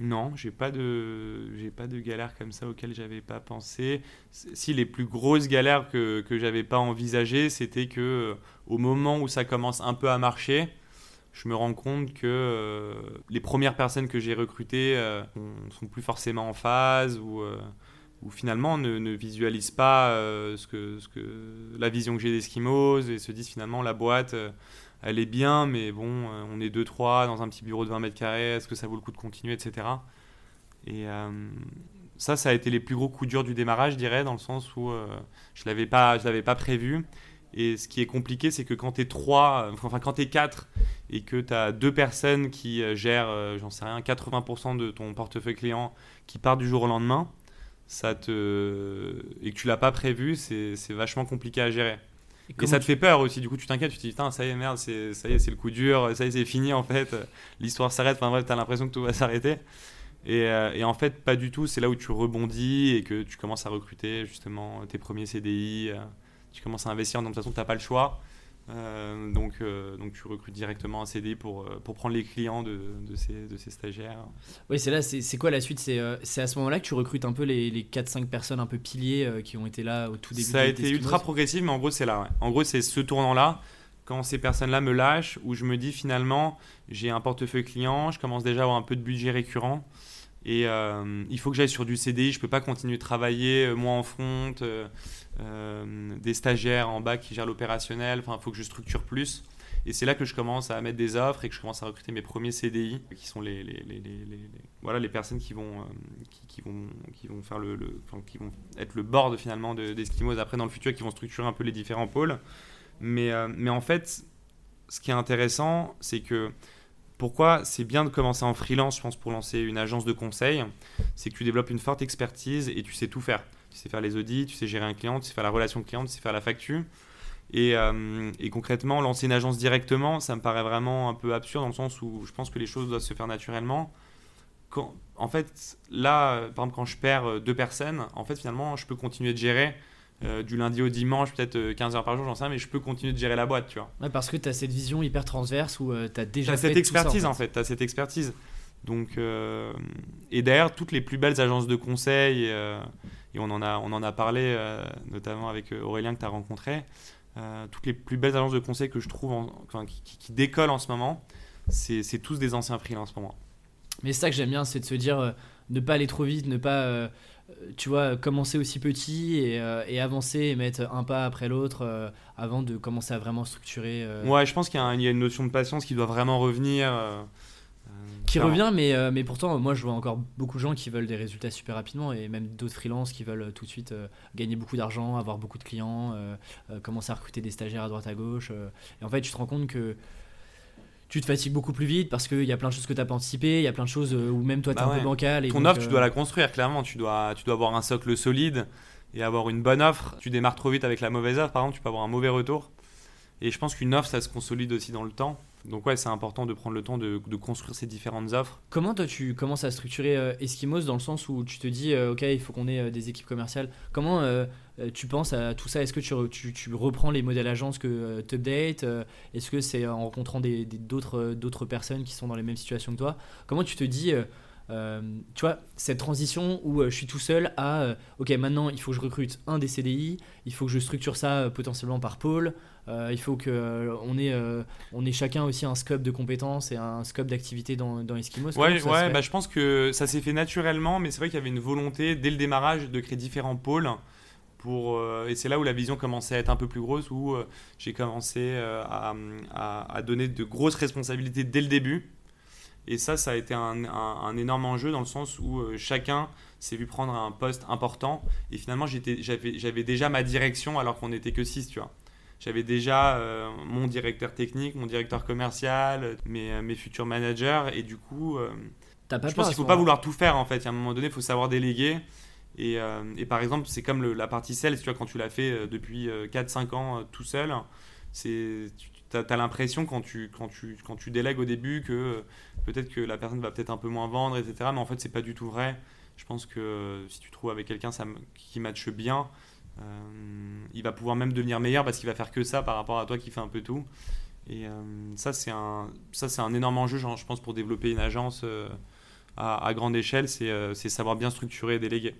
Non, j'ai pas de pas de galères comme ça auxquelles j'avais pas pensé. Si les plus grosses galères que que j'avais pas envisagées, c'était que euh, au moment où ça commence un peu à marcher, je me rends compte que euh, les premières personnes que j'ai recrutées euh, sont plus forcément en phase ou ou finalement ne, ne visualisent pas que ce que la vision que j'ai d'Eskimos et se disent finalement la boîte elle est bien, mais bon, euh, on est 2-3 dans un petit bureau de 20 mètres carrés, est-ce que ça vaut le coup de continuer, etc. Et euh, ça, ça a été les plus gros coups durs du démarrage, je dirais, dans le sens où euh, je ne l'avais pas, pas prévu. Et ce qui est compliqué, c'est que quand tu es 3, enfin quand tu es 4 et que tu as deux personnes qui gèrent, j'en sais rien, 80% de ton portefeuille client qui part du jour au lendemain, ça te... et que tu l'as pas prévu, c'est vachement compliqué à gérer. Et, ça te fait peur aussi, du coup tu t'inquiètes, tu te dis putain ça y est merde, ça y est c'est le coup dur, ça y est c'est fini en fait, l'histoire s'arrête, enfin bref t'as l'impression que tout va s'arrêter. Et, euh, et, en fait pas du tout, c'est là où tu rebondis et que tu commences à recruter justement tes premiers CDI, euh, tu commences à investir, donc de toute façon t'as pas le choix. Euh, donc, euh, donc tu recrutes directement un CD pour, euh, pour prendre les clients de, de, ces, de ces stagiaires. Oui, c'est là, c'est quoi la suite? C'est à ce moment-là que tu recrutes un peu les, les 4-5 personnes un peu piliers qui ont été là au tout début Ça a été ultra progressif, mais en gros, c'est là. En gros, c'est ce tournant-là, quand ces personnes-là me lâchent, où je me dis finalement, j'ai un portefeuille client, je commence déjà à avoir un peu de budget récurrent. Et il faut que j'aille sur du CDI, je peux pas continuer de travailler, moi en front, euh, des stagiaires en bas qui gèrent l'opérationnel. Enfin, il faut que je structure plus. Et c'est là que je commence à mettre des offres et que je commence à recruter mes premiers CDI, qui sont les, voilà, les personnes qui vont, euh, être le board finalement d'Eskimos après dans le futur, qui vont structurer un peu les différents pôles. Mais, euh, mais en fait, ce qui est intéressant, c'est que pourquoi c'est bien de commencer en freelance, je pense, pour lancer une agence de conseil, c'est que tu développes une forte expertise et tu sais tout faire tu sais faire les audits, tu sais gérer un client, tu sais faire la relation client, tu sais faire la facture. Et, euh, concrètement, lancer une agence directement, ça me paraît vraiment un peu absurde dans le sens où je pense que les choses doivent se faire naturellement. En fait, là, par exemple, quand je perds euh, deux personnes, en fait, finalement, je peux continuer de gérer euh, du lundi au dimanche, peut-être 15 heures par jour, j'en sais rien, mais je peux continuer de gérer la boîte, tu vois. Ouais, parce que tu as cette vision hyper transverse où tu as déjà. Tu as cette expertise, en fait. Tu as cette expertise. Donc, et d'ailleurs, toutes les plus belles agences de conseil et on en a, on en a parlé euh, notamment avec euh, Aurélien que tu as rencontré. Euh, toutes les plus belles agences de conseil que je trouve, enfin, qui, décollent en ce moment, c'est tous des anciens freelance pour moi. Mais c'est ça que j'aime bien, c'est de se dire ne pas aller trop vite, ne pas, tu vois, commencer aussi petit et, et, avancer et mettre un pas après l'autre avant de commencer à vraiment structurer. Ouais, je pense qu'il y, y, a une notion de patience qui doit vraiment revenir qui revient, mais, euh, mais pourtant, moi, je vois encore beaucoup de gens qui veulent des résultats super rapidement et même d'autres freelances qui veulent tout de suite euh, gagner beaucoup d'argent, avoir beaucoup de clients, euh, commencer à recruter des stagiaires à droite à gauche. et en fait, tu te rends compte que tu te fatigues beaucoup plus vite parce qu'il y a plein de choses que tu n'as pas anticipées, il y a plein de choses où même toi, tu es bah un peu bancal. Et Ton offre, tu dois la construire, clairement. Tu dois, tu dois avoir un socle solide et avoir une bonne offre. Tu démarres trop vite avec la mauvaise offre, par exemple, tu peux avoir un mauvais retour. Et je pense qu'une offre, ça se consolide aussi dans le temps. Donc ouais, c'est important de prendre le temps de, construire ces différentes offres. Comment toi tu commences à structurer euh, Eskimos dans le sens où tu te dis euh, ok il faut qu'on ait euh, des équipes commerciales. Comment tu penses à tout ça Est-ce que tu, tu, reprends les modèles agences que tu updates Est-ce que c'est en rencontrant d'autres des, personnes qui sont dans les mêmes situations que toi? Comment tu te dis tu vois, cette transition où je suis tout seul à ok, maintenant il faut que je recrute un des CDI, il faut que je structure ça potentiellement par pôle, euh, il faut qu'on euh, ait, euh, on ait chacun aussi un scope de compétences et un scope d'activité dans, dans Eskimos. Ouais, ouais bah, je pense que ça s'est fait naturellement, mais c'est vrai qu'il y avait une volonté dès le démarrage de créer différents pôles. Pour, et c'est là où la vision commençait à être un peu plus grosse, où j'ai commencé à, à, donner de grosses responsabilités dès le début. Et ça, ça a été un, un, énorme enjeu dans le sens où chacun s'est vu prendre un poste important. Et finalement, j'avais déjà ma direction alors qu'on n'était que 6, tu vois j'avais déjà euh, mon directeur technique, mon directeur commercial, mes, euh, mes, futurs managers, et du coup, euh, pas je pense qu'il ce faut pas vouloir tout faire en fait. À un moment donné, il faut savoir déléguer. Et, euh, et par exemple, c'est comme la partie sales, tu vois, quand tu l'as fait euh, depuis 4-5 ans euh, tout seul, tu as, l'impression quand tu, quand, tu, quand tu délègues au début que peut-être que la personne va peut-être un peu moins vendre, etc. Mais en fait, c'est pas du tout vrai. Je pense que si tu trouves avec quelqu'un qui matche bien, il va pouvoir même devenir meilleur parce qu'il va faire que ça par rapport à toi qui fait un peu tout. Et ça, c'est un, un énorme enjeu, je pense, pour développer une agence à, grande échelle, c'est savoir bien structurer et déléguer.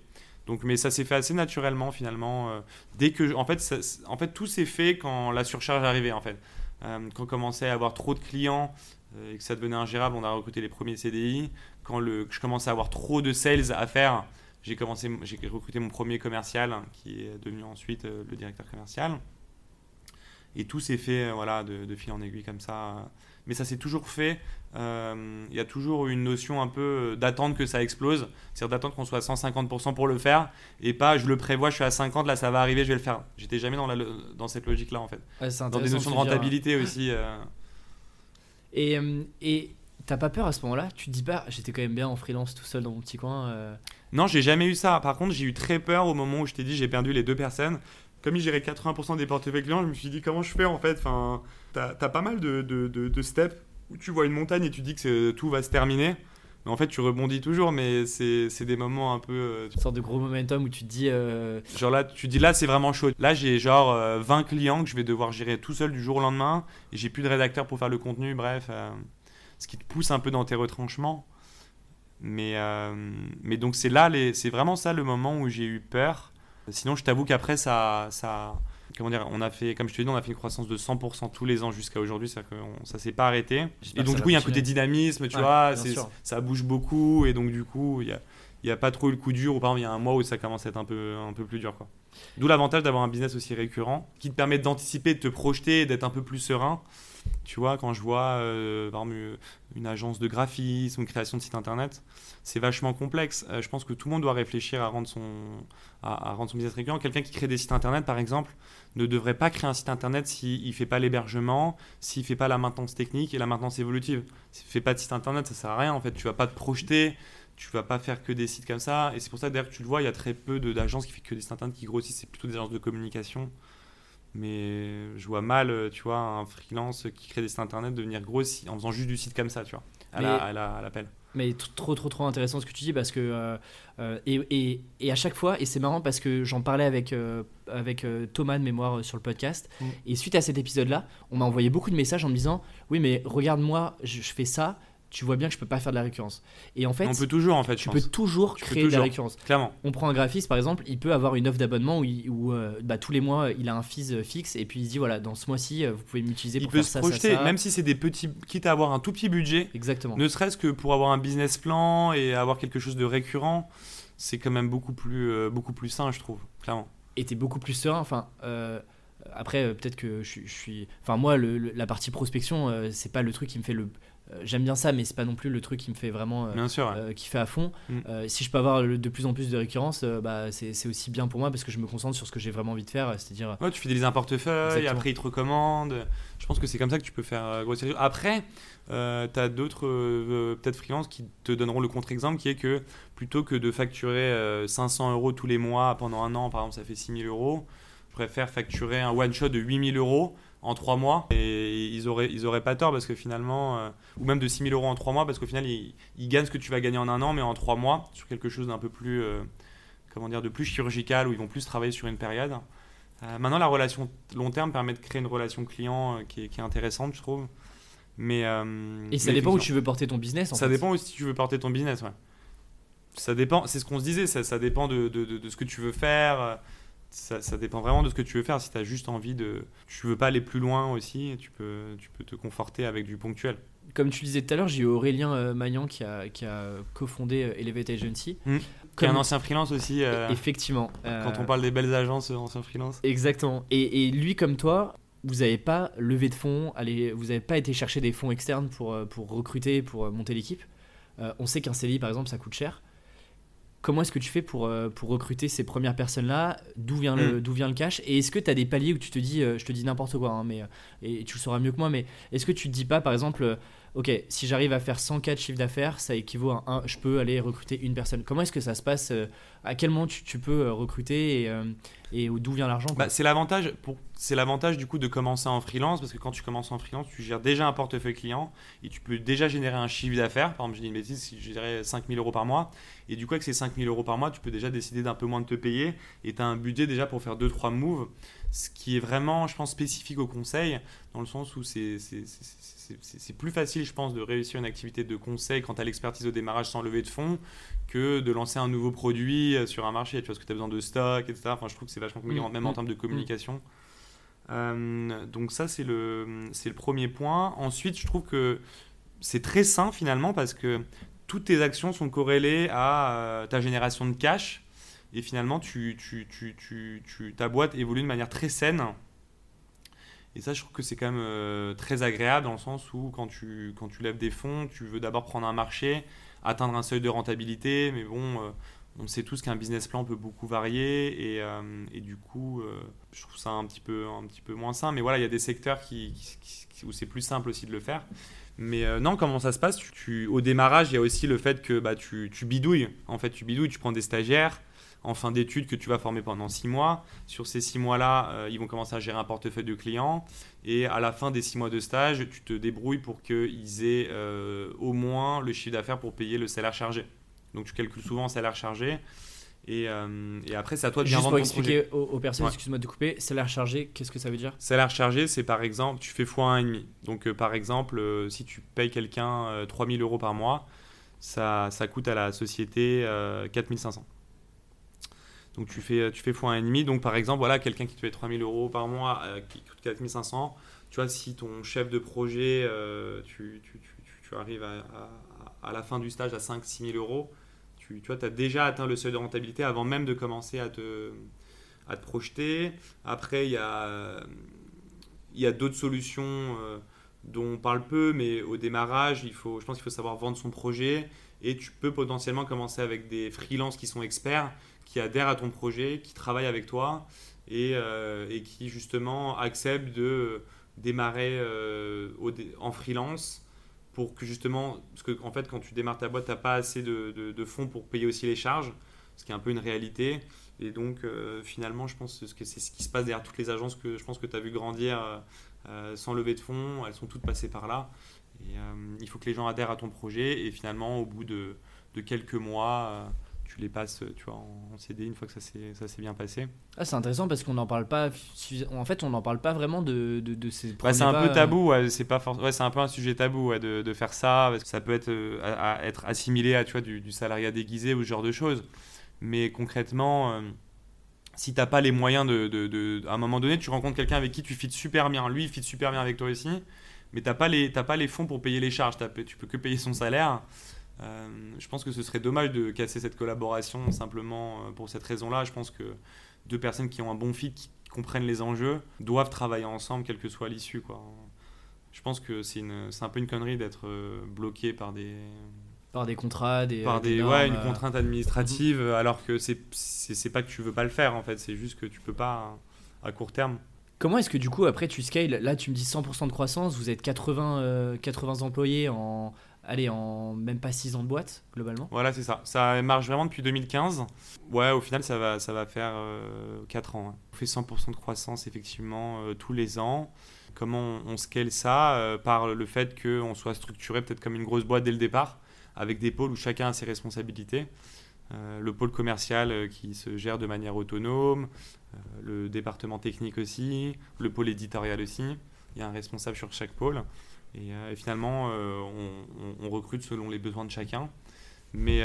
Donc, mais ça s'est fait assez naturellement finalement. euh, dès que, en fait, en fait, tout s'est fait quand la surcharge arrivait. En fait, Euh, quand on commençait à avoir trop de clients euh, et que ça devenait ingérable, on a recruté les premiers CDI. Quand le, je commençais à avoir trop de sales à faire, j'ai commencé, j'ai recruté mon premier commercial hein, qui est devenu ensuite le directeur commercial. Et tout s'est fait voilà, de fil en aiguille comme ça. Mais ça s'est toujours fait. euh, Il y a toujours une notion un peu euh, d'attendre que ça explose. C'est-à-dire d'attendre qu'on soit à 150% pour le faire. Et pas je le prévois, je suis à 50, là ça va arriver, je vais le faire. J'étais jamais dans, la, dans cette logique-là en fait. Ouais, Dans des notions de rentabilité aussi. euh. *laughs* Et euh, et t'as pas peur à ce moment-là? Tu te dis pas, j'étais quand même bien en freelance tout seul dans mon petit coin. euh, Non, j'ai jamais eu ça. Par contre, j'ai eu très peur au moment où je t'ai dit j'ai perdu les deux personnes. Comme il gérait 80% des portefeuilles clients, je me suis dit comment je fais en fait? Enfin, t'as as pas mal de, de, de- de steps où tu vois une montagne et tu dis que tout va se terminer. Mais en fait, tu rebondis toujours, mais c'est des moments un peu. euh, une sorte de gros momentum où tu te dis euh, Genre là, tu dis là, c'est vraiment chaud. Là, j'ai genre euh, 20 clients que je vais devoir gérer tout seul du jour au lendemain. Et j'ai plus de rédacteur pour faire le contenu. Bref, euh, ce qui te pousse un peu dans tes retranchements. Mais, euh, mais donc, c'est là, c'est vraiment ça le moment où j'ai eu peur. Sinon, je t'avoue qu'après, ça, ça. Comment dire On a fait, comme je te dis, on a fait une croissance de 100% tous les ans jusqu'à aujourd'hui. C'est-à-dire que on- ça s'est pas arrêté. Et donc, du coup, il y a un côté dynamisme, tu Ouais, vois. Ça bouge beaucoup. Et donc, du coup, il y a, il y a pas trop eu le coup dur. Ou par exemple, il y a un mois où ça commence à être un peu, un peu plus dur. Quoi. D'où l'avantage d'avoir un business aussi récurrent qui te permet d'anticiper, de te projeter, et d'être un peu plus serein. Tu vois, quand je vois euh, exemple, une agence de graphisme, une création de site internet, c'est vachement complexe. Euh, je pense que tout le monde doit réfléchir à rendre son, à, rendre son business récurrent. Quelqu'un qui crée des sites internet, par exemple, ne devrait pas créer un site internet s'il ne fait pas l'hébergement, s'il ne fait pas la maintenance technique et la maintenance évolutive. S'il ne fait pas de site internet, ça sert à rien en fait. Tu vas pas te projeter, tu vas pas faire que des sites comme ça. Et c'est pour ça d'ailleurs tu le vois, il y a très peu d'agences qui font que des sites internet qui grossissent, c'est plutôt des agences de communication. Mais je vois mal, euh, tu vois, un freelance qui crée des sites internet devenir gros si- en faisant juste du site comme ça, tu vois, à Mais- la- à la- à l'appel. Mais trop, trop, trop intéressant ce que tu dis parce que. euh, euh, et, et, et à chaque fois, et c'est marrant parce que j'en parlais avec, euh, avec Thomas de mémoire sur le podcast, Mm. et suite à cet épisode-là, on m'a envoyé beaucoup de messages en me disant Oui, mais regarde-moi, je, je fais ça, tu vois bien que je peux pas faire de la récurrence. Et en fait, on peut toujours, en fait, je tu pense. peux toujours Tu peux créer de la récurrence. Clairement. On prend un graphiste par exemple, il peut avoir une offre d'abonnement où, il- où, euh, bah, tous les mois il a un fees euh, fixe et puis il se dit voilà, dans ce mois-ci euh, vous pouvez m'utiliser Il pour peut faire se ça, projeter, ça, ça. même si c'est des petits, quitte à avoir un tout petit budget, Exactement. ne serait-ce que pour avoir un business plan et avoir quelque chose de récurrent, c'est quand même beaucoup plus, euh, beaucoup plus sain, je trouve, clairement. et t'es beaucoup plus serein. Enfin, euh, après, peut-être que je, suis- je suis. Enfin, moi, le- le- la partie prospection, c'est pas le truc qui me fait le. Euh, J'aime bien ça, mais c'est pas non plus le truc qui me fait vraiment. euh, Bien sûr. ouais. euh, qui fait à fond. Mm. Euh, si je peux avoir de plus en plus de récurrence, euh, bah, c'est aussi bien pour moi parce que je me concentre sur ce que j'ai vraiment envie de faire, c'est-à-dire Ouais, tu fidélises un portefeuille, après ils te recommandent. Je pense que c'est comme ça que tu peux faire euh, grossir. Après, tu as d'autres euh, peut-être freelances qui te donneront le contre-exemple qui est que plutôt que de facturer euh, 500 euros tous les mois pendant un an, par exemple, ça fait 6000 euros, je préfère facturer un one-shot de 8000 euros en 3 mois et ils auraient, ils auraient pas tort parce que finalement, euh, ou même de 6000 euros en 3 mois parce qu'au final, ils, ils gagnent ce que tu vas gagner en un an, mais en 3 mois sur quelque chose d'un peu plus, euh, comment dire, de plus chirurgical où ils vont plus travailler sur une période. Euh, maintenant, la relation long terme permet de créer une relation client qui, est, qui est intéressante, je trouve. Mais, Et ça mais dépend où tu veux porter ton business. En Ça fait. dépend aussi si tu veux porter ton business, ouais. Ça dépend, c'est ce qu'on se disait, ça, ça dépend de, de, de- de ce que tu veux faire. Ça, ça dépend vraiment de ce que tu veux faire. Si tu as juste envie de. Tu veux pas aller plus loin aussi, tu peux, tu peux te conforter avec du ponctuel. Comme tu disais tout à l'heure, j'ai eu Aurélien euh, Magnan qui a, qui a cofondé euh, Elevate Agency. Mm. Qui est un ancien freelance aussi, euh, Effectivement. euh, quand on parle des belles agences, ancien freelance. Exactement. Et, et lui, comme toi, vous n'avez pas levé de fonds, allez, vous n'avez pas été chercher des fonds externes pour, pour recruter, pour monter l'équipe. Euh, on sait qu'un CDI, par exemple, ça coûte cher. Comment est-ce que tu fais pour, euh, pour recruter ces premières personnes-là? D'où vient, le, d'où vient le cash? Et est-ce que tu as des paliers où tu te dis, euh, je te dis n'importe quoi, hein, mais, euh, et tu le sauras mieux que moi, mais est-ce que tu te dis pas, par exemple, ok, si j'arrive à faire 100K de chiffre d'affaires, ça équivaut à un, je peux aller recruter une personne. Comment est-ce que ça se passe euh, À quel moment tu, peux euh, recruter et, euh, et d'où vient l'argent Bah, c'est l'avantage c'est l'avantage du coup de commencer en freelance parce que quand tu commences en freelance, tu gères déjà un portefeuille client et tu peux déjà générer un chiffre d'affaires. Par exemple, je dis une bêtise, si je gérais 5000 euros par mois et du coup avec ces 5000 euros par mois, tu peux déjà décider d'un peu moins de te payer et tu as un budget déjà pour faire 2-3 moves, ce qui est vraiment, je pense, spécifique au conseil dans le sens où c'est plus facile, je pense, de réussir une activité de conseil quand tu as l'expertise au démarrage sans lever de fonds que de lancer un nouveau produit euh, sur un marché. Tu vois, parce que tu as besoin de stock, etc. Enfin, je trouve que c'est vachement compliqué, Mm, même en mm, termes de communication. Euh, donc ça, c'est le, c'est le premier point. Ensuite, je trouve que c'est très sain finalement parce que toutes tes actions sont corrélées à euh, ta génération de cash. Et finalement, tu, tu, tu, ta boîte évolue de manière très saine. Et ça, je trouve que c'est quand même euh, très agréable dans le sens où quand tu, quand tu lèves des fonds, tu veux d'abord prendre un marché, atteindre un seuil de rentabilité. Mais bon, euh, on sait tous qu'un business plan peut beaucoup varier. Et, euh, et du coup, je trouve ça un petit peu, un petit peu moins sain. Mais voilà, il y a des secteurs qui, où c'est plus simple aussi de le faire. Mais non, comment ça se passe? Au démarrage, il y a aussi le fait que bah, tu, tu bidouilles. En fait, tu bidouilles, tu prends des stagiaires en fin d'études que tu vas former pendant six mois. Sur ces six mois-là, euh, ils vont commencer à gérer un portefeuille de clients. Et à la fin des six mois de stage, tu te débrouilles pour qu'ils aient euh, au moins le chiffre d'affaires pour payer le salaire chargé. Donc tu calcules souvent le salaire chargé. Et, euh, et après, c'est à toi de bien Juste vendre pour ton projet. expliquer aux, aux personnes, Ouais. excuse-moi de couper, salaire chargé, qu'est-ce que ça veut dire? Salaire chargé, c'est par exemple, tu fais x1,5. Donc, euh, par exemple, euh, si tu payes quelqu'un euh, 3000 euros par mois, ça, ça coûte à la société euh, 4500. Donc, tu fais, tu fais x1,5. Donc, par exemple, voilà, quelqu'un qui te paye 3000 euros par mois, euh, qui coûte 4500. Tu vois, si ton chef de projet, euh, tu, tu, tu, arrives à, à- la fin du stage à 5-6 000 euros, tu, tu as déjà atteint le seuil de rentabilité avant même de commencer à te, à te projeter. Après, il y a, y a d'autres solutions euh, dont on parle peu, mais au démarrage, il faut, je pense qu'il faut savoir vendre son projet et tu peux potentiellement commencer avec des freelances qui sont experts, qui adhèrent à ton projet, qui travaillent avec toi et, euh, qui justement acceptent de démarrer euh, au dé- en freelance pour que justement, parce que en fait quand tu démarres ta boîte, tu n'as pas assez de, fonds pour payer aussi les charges, ce qui est un peu une réalité. Et donc, euh, finalement, je pense que c'est ce qui se passe derrière toutes les agences que je pense que tu as vu grandir euh, euh, sans lever de fonds. Elles sont toutes passées par là. Et euh, il faut que les gens adhèrent à ton projet. Et finalement, au bout de, de quelques mois, euh, tu les passes tu vois, en CD une fois que ça s'est bien passé. Ah, c'est intéressant parce qu'on n'en parle pas. En fait, on n'en parle pas vraiment de, de, de ces. Premiers c'est un pas, peu euh, tabou, ouais, c'est forc- ouais, un peu un sujet tabou ouais, de, de faire ça, parce que ça peut être, euh, à- à être assimilé à tu vois, du, du salariat déguisé ou ce genre de choses. Mais concrètement, euh, si t'as pas les moyens de- À un moment donné, tu rencontres quelqu'un avec qui tu fites super bien, lui il fit super bien avec toi aussi, mais t'as pas, les- t'as pas les fonds pour payer les charges, tu peux que payer son salaire. Euh, je pense que ce serait dommage de casser cette collaboration simplement euh, pour cette raison-là. Je pense que deux personnes qui ont un bon fit, qui comprennent les enjeux, doivent travailler ensemble, quelle que soit l'issue. Quoi. Je pense que c'est, un peu une connerie d'être euh, bloqué par des, Par des contrats, des. par des, normes, ouais, une contrainte administrative, alors que c'est, c'est, pas que tu veux pas le faire en fait, c'est juste que tu peux pas à court terme. Comment est-ce que du coup, après, tu scales Là, tu me dis 100% de croissance, vous êtes 80, euh, 80 employés en. Allez, en même pas 6 ans de boîte, globalement. Voilà, c'est ça. Ça marche vraiment depuis 2015. Ouais, au final, ça va, ça va faire 4 ans. hein. On fait 100% de croissance, effectivement, euh, tous les ans. Comment on, scale ça Euh, Par le fait qu'on soit structuré peut-être comme une grosse boîte dès le départ, avec des pôles où chacun a ses responsabilités. Euh, le pôle commercial euh, qui se gère de manière autonome, euh, le département technique aussi, le pôle éditorial aussi. Il y a un responsable sur chaque pôle. Et, et finalement, on, on- on recrute selon les besoins de chacun. Mais,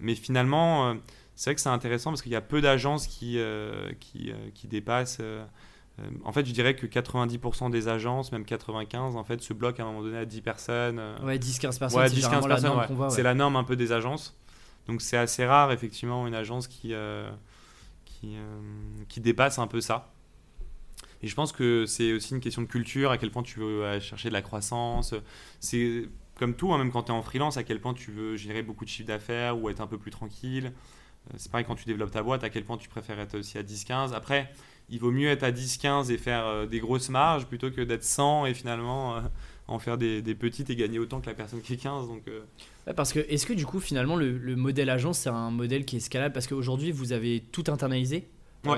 mais finalement, c'est vrai que c'est intéressant parce qu'il y a peu d'agences qui, qui, qui dépassent. en fait, je dirais que 90% des agences, même 95%, en fait, se bloquent à un moment donné à 10 personnes. Ouais, 10-15 personnes, Ouais, c'est 10-15 généralement la personnes, norme ouais. qu'on voit. C'est ouais. la norme un peu des agences. Donc c'est assez rare, effectivement, une agence qui, euh, qui, euh, qui dépasse un peu ça. Et je pense que c'est aussi une question de culture, à quel point tu veux chercher de la croissance. C'est comme tout, hein, même quand tu es en freelance, à quel point tu veux générer beaucoup de chiffre d'affaires ou être un peu plus tranquille. Euh, C'est pareil quand tu développes ta boîte, à quel point tu préfères être aussi à 10-15. Après, il vaut mieux être à 10-15 et faire des grosses marges plutôt que d'être 100 et finalement en faire des, des, petites et gagner autant que la personne qui est 15. Donc, parce que est-ce que du coup finalement le, le modèle agence c'est un modèle qui est scalable? Parce qu'aujourd'hui vous avez tout internalisé Ouais.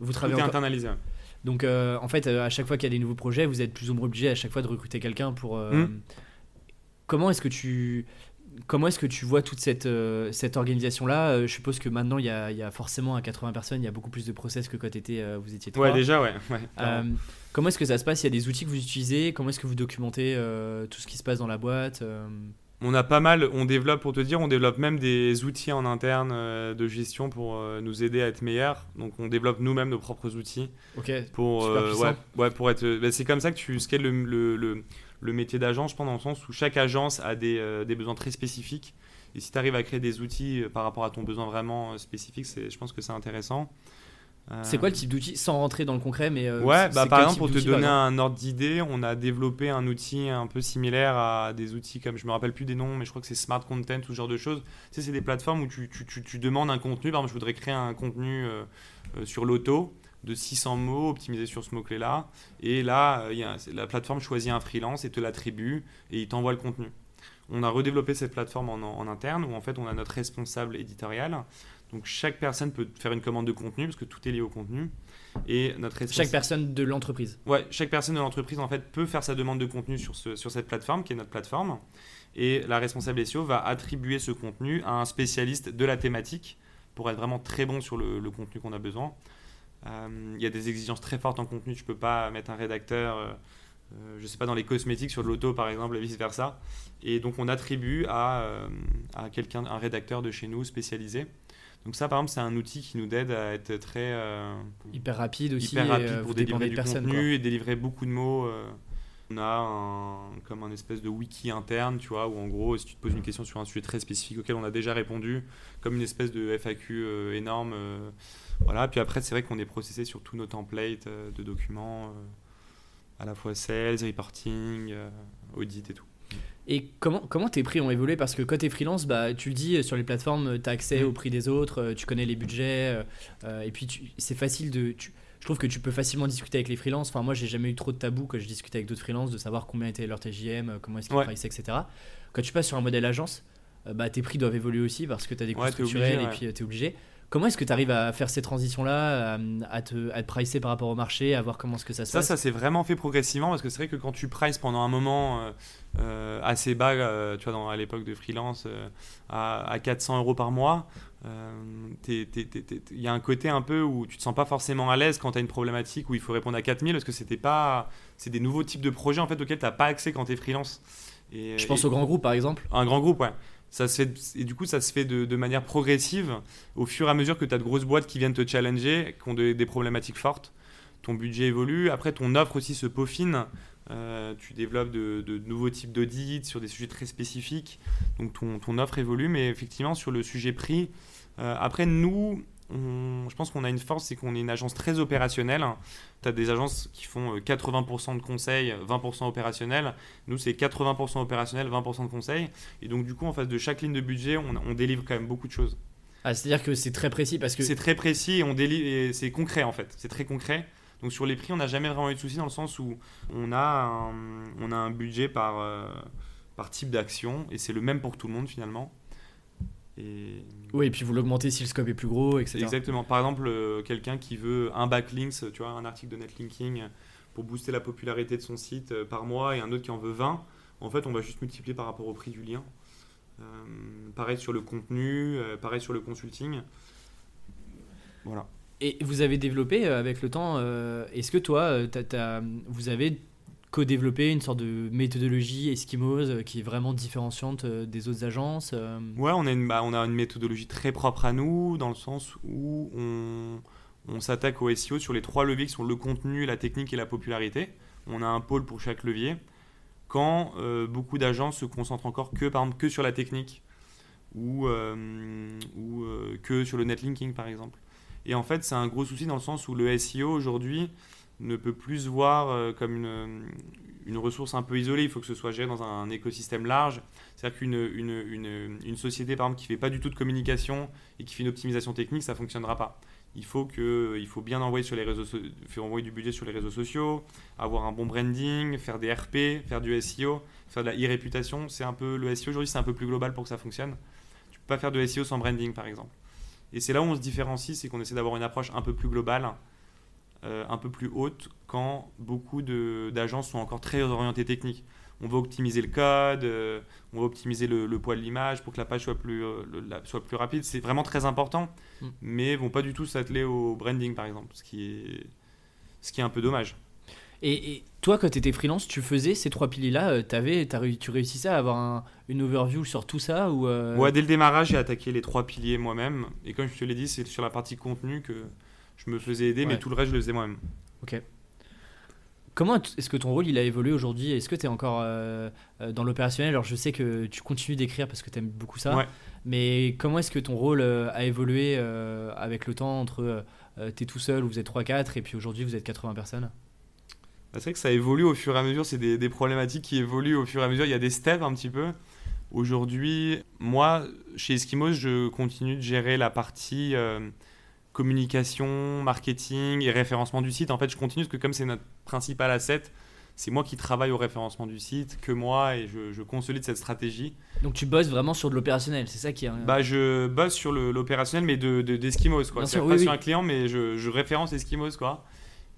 vous tout travaillez est encore- internalisé. ouais. Donc euh, en fait, euh, à chaque fois qu'il y a des nouveaux projets, vous êtes plus ou moins obligé à chaque fois de recruter quelqu'un pour. euh, Mm. Comment est-ce que tu comment est-ce que tu vois toute cette euh, cette organisation là Je suppose que maintenant il y a, il y a forcément à 80 personnes, il y a beaucoup plus de process que quand étais, euh, vous étiez trois. Ouais, déjà, ouais. Euh, comment est-ce que ça se passe? Il y a des outils que vous utilisez? Comment est-ce que vous documentez euh, tout ce qui se passe dans la boîte euh, On a pas mal, on développe, pour te dire, on développe même des outils en interne euh, de gestion pour euh, nous aider à être meilleurs. Donc on développe nous-mêmes nos propres outils Ok. pour, Super euh, puissant. ouais, ouais, pour être. bah, c'est comme ça que tu scales le, le, le, le métier d'agence, je pense, dans le sens où chaque agence a des, euh, des besoins très spécifiques. Et si tu arrives à créer des outils euh, par rapport à ton besoin vraiment euh, spécifique, c'est, je pense que c'est intéressant. C'est quoi le type d'outil Sans rentrer dans le concret, mais euh, Ouais, bah, par exemple, pour te donner un ordre d'idée, on a développé un outil un peu similaire à des outils comme, je me rappelle plus des noms, mais je crois que c'est Smart Content ce genre de choses. Tu sais, c'est des plateformes où tu, tu, tu, tu demandes un contenu. Par exemple, je voudrais créer un contenu euh, euh, sur l'auto de 600 mots optimisé sur ce mot-clé-là. Et là, euh, il y a- c'est- la plateforme choisit un freelance et te l'attribue et il t'envoie le contenu. On a redéveloppé cette plateforme en, en interne où en fait on a notre responsable éditorial. Donc chaque personne peut faire une commande de contenu parce que tout est lié au contenu. Et notre Chaque personne de l'entreprise. Ouais, chaque personne de l'entreprise en fait peut faire sa demande de contenu sur, ce- sur cette plateforme qui est notre plateforme et la responsable SEO va attribuer ce contenu à un spécialiste de la thématique pour être vraiment très bon sur le, le contenu qu'on a besoin. Euh, Il y a des exigences très fortes en contenu, tu peux pas mettre un rédacteur, euh, euh, je sais pas dans les cosmétiques sur de l'auto par exemple et vice versa. Et donc on attribue à, à quelqu'un, un rédacteur de chez nous spécialisé. Donc ça par exemple c'est un outil qui nous aide à être très euh, Hyper rapide aussi. hyper et, rapide euh, pour délivrer du quoi. contenu et délivrer beaucoup de mots. euh. On a un, comme un espèce de wiki interne, tu vois, où en gros, si tu te poses une question sur un sujet très spécifique auquel on a déjà répondu, comme une espèce de FAQ euh, énorme. euh, voilà, puis après, c'est vrai qu'on est processé sur tous nos templates euh, de documents, à la fois sales, reporting, audit et tout. Et comment, comment tes prix ont évolué? Parce que quand tu es freelance, bah, tu le dis, sur les plateformes, tu as accès Mhm. au prix des autres, tu connais les budgets, euh, et puis c'est facile de... tu- je trouve que tu peux facilement discuter avec les freelances. Enfin, moi, j'ai jamais eu trop de tabou quand je discutais avec d'autres freelances de savoir combien était leur TJM, euh, comment est-ce qu'ils Ouais. etc. Quand tu passes sur un modèle agence, euh, bah, tes prix doivent évoluer aussi parce que tu as des coûts Ouais, structurels obligé, et puis tu es obligé. Comment est-ce que tu arrives à faire ces transitions-là, à, à te, à te pricer par rapport au marché, à voir comment est-ce que ça se Ça, passe ça s'est vraiment fait progressivement parce que c'est vrai que quand tu prices pendant un moment euh, euh, assez bas, euh, tu vois, dans, à l'époque de freelance, euh, à, à 400 euros par mois, euh, il y a un côté un peu où tu te sens pas forcément à l'aise quand tu as une problématique où il faut répondre à 4000 parce que c'était pas, c'est des nouveaux types de projets en fait auxquels tu n'as pas accès quand tu es freelance. Et, Je pense et- aux grands groupes, par exemple. un grand groupe, ouais. Ça se fait, et du coup, ça se fait de, manière progressive au fur et à mesure que tu as de grosses boîtes qui viennent te challenger, qui ont de- des problématiques fortes. Ton budget évolue. Après, ton offre aussi se peaufine. Euh, tu développes de, nouveaux types d'audits sur des sujets très spécifiques. Donc, ton, ton offre évolue. Mais effectivement, sur le sujet prix, euh, après, nous, on- je pense qu'on a une force, c'est qu'on est une agence très opérationnelle. Tu as des agences qui font euh, 80% de conseils, 20% opérationnels. Nous, c'est 80% opérationnel, 20% de conseils. Et donc, du coup, en face de chaque ligne de budget, on, on délivre quand même beaucoup de choses. Ah, C'est-à-dire que c'est très précis parce que C'est très précis et on délivre, et c'est concret en fait. C'est très concret. Donc, sur les prix, on n'a jamais vraiment eu de soucis dans le sens où on a un, on a un budget par, euh, par type d'action et c'est le même pour tout le monde finalement. Et Oui, et puis vous l'augmentez si le scope est plus gros, etc. Exactement. Par exemple, euh, quelqu'un qui veut un backlinks, tu vois, un article de netlinking pour booster la popularité de son site euh, par mois et un autre qui en veut 20, en fait, on va juste multiplier par rapport au prix du lien. Euh, pareil sur le contenu, pareil sur le consulting. Voilà. Et vous avez développé avec le temps, euh, est-ce que toi, t'as- vous avez co-développé une sorte de méthodologie Eskimos euh, qui est vraiment différenciante euh, des autres agences euh, Ouais, on a, une, bah, méthodologie très propre à nous, dans le sens où on, s'attaque au SEO sur les trois leviers qui sont le contenu, la technique et la popularité. On a un pôle pour chaque levier. Quand beaucoup d'agences se concentrent encore que, par exemple, que sur la technique ou, que sur le netlinking, par exemple. Et en fait, c'est un gros souci dans le sens où le SEO aujourd'hui ne peut plus se voir euh, comme une, une ressource un peu isolée. Il faut que ce soit géré dans un écosystème large. C'est-à-dire qu'une une, une, société, par exemple, qui fait pas du tout de communication et qui fait une optimisation technique, ça fonctionnera pas. il faut, que, il faut bien envoyer, sur les réseaux, faire envoyer du budget sur les réseaux sociaux, avoir un bon branding, faire des RP, faire du SEO, faire de la e-réputation. Le SEO aujourd'hui, c'est un peu plus global pour que ça fonctionne. Tu peux pas faire de SEO sans branding, par exemple. Et c'est là où on se différencie, c'est qu'on essaie d'avoir une approche un peu plus globale, euh, un peu plus haute, quand beaucoup d'agences sont encore très orientées techniques on va optimiser le code, euh, on va optimiser le, poids de l'image pour que la page soit plus, euh, soit plus rapide. C'est vraiment très important, mm. mais vont pas du tout s'atteler au branding, par exemple, ce qui est, ce qui est un peu dommage. Et, toi, quand tu étais freelance, tu faisais ces trois piliers-là euh, Tu réussissais à avoir une overview sur tout ça ou Ouais, dès le démarrage, j'ai attaqué les trois piliers moi-même. Et comme je te l'ai dit, c'est sur la partie contenu que je me faisais aider, mais tout le reste, je le faisais moi-même. Ok. Comment est-ce que ton rôle il a évolué aujourd'hui? Est-ce que tu es encore euh, euh, dans l'opérationnel? Alors je sais que tu continues d'écrire parce que tu aimes beaucoup ça, mais comment est-ce que ton rôle euh, a évolué avec le temps entre tu es tout seul ou vous êtes 3-4 et puis aujourd'hui vous êtes 80 personnes? Bah, C'est vrai que ça évolue au fur et à mesure, c'est des, des, problématiques qui évoluent au fur et à mesure, il y a des steps un petit peu. Aujourd'hui, moi, chez Eskimos, je continue de gérer la partie communication, marketing et référencement du site. En fait, je continue parce que comme c'est notre principal asset, c'est moi qui travaille au référencement du site, que moi, et je, consolide cette stratégie. Donc tu bosses vraiment sur de l'opérationnel, c'est ça qui est... Bah, je bosse sur l'opérationnel, mais d'Eskimos, de, quoi. C'est pas sur un client, mais je, référence Eskimos, quoi.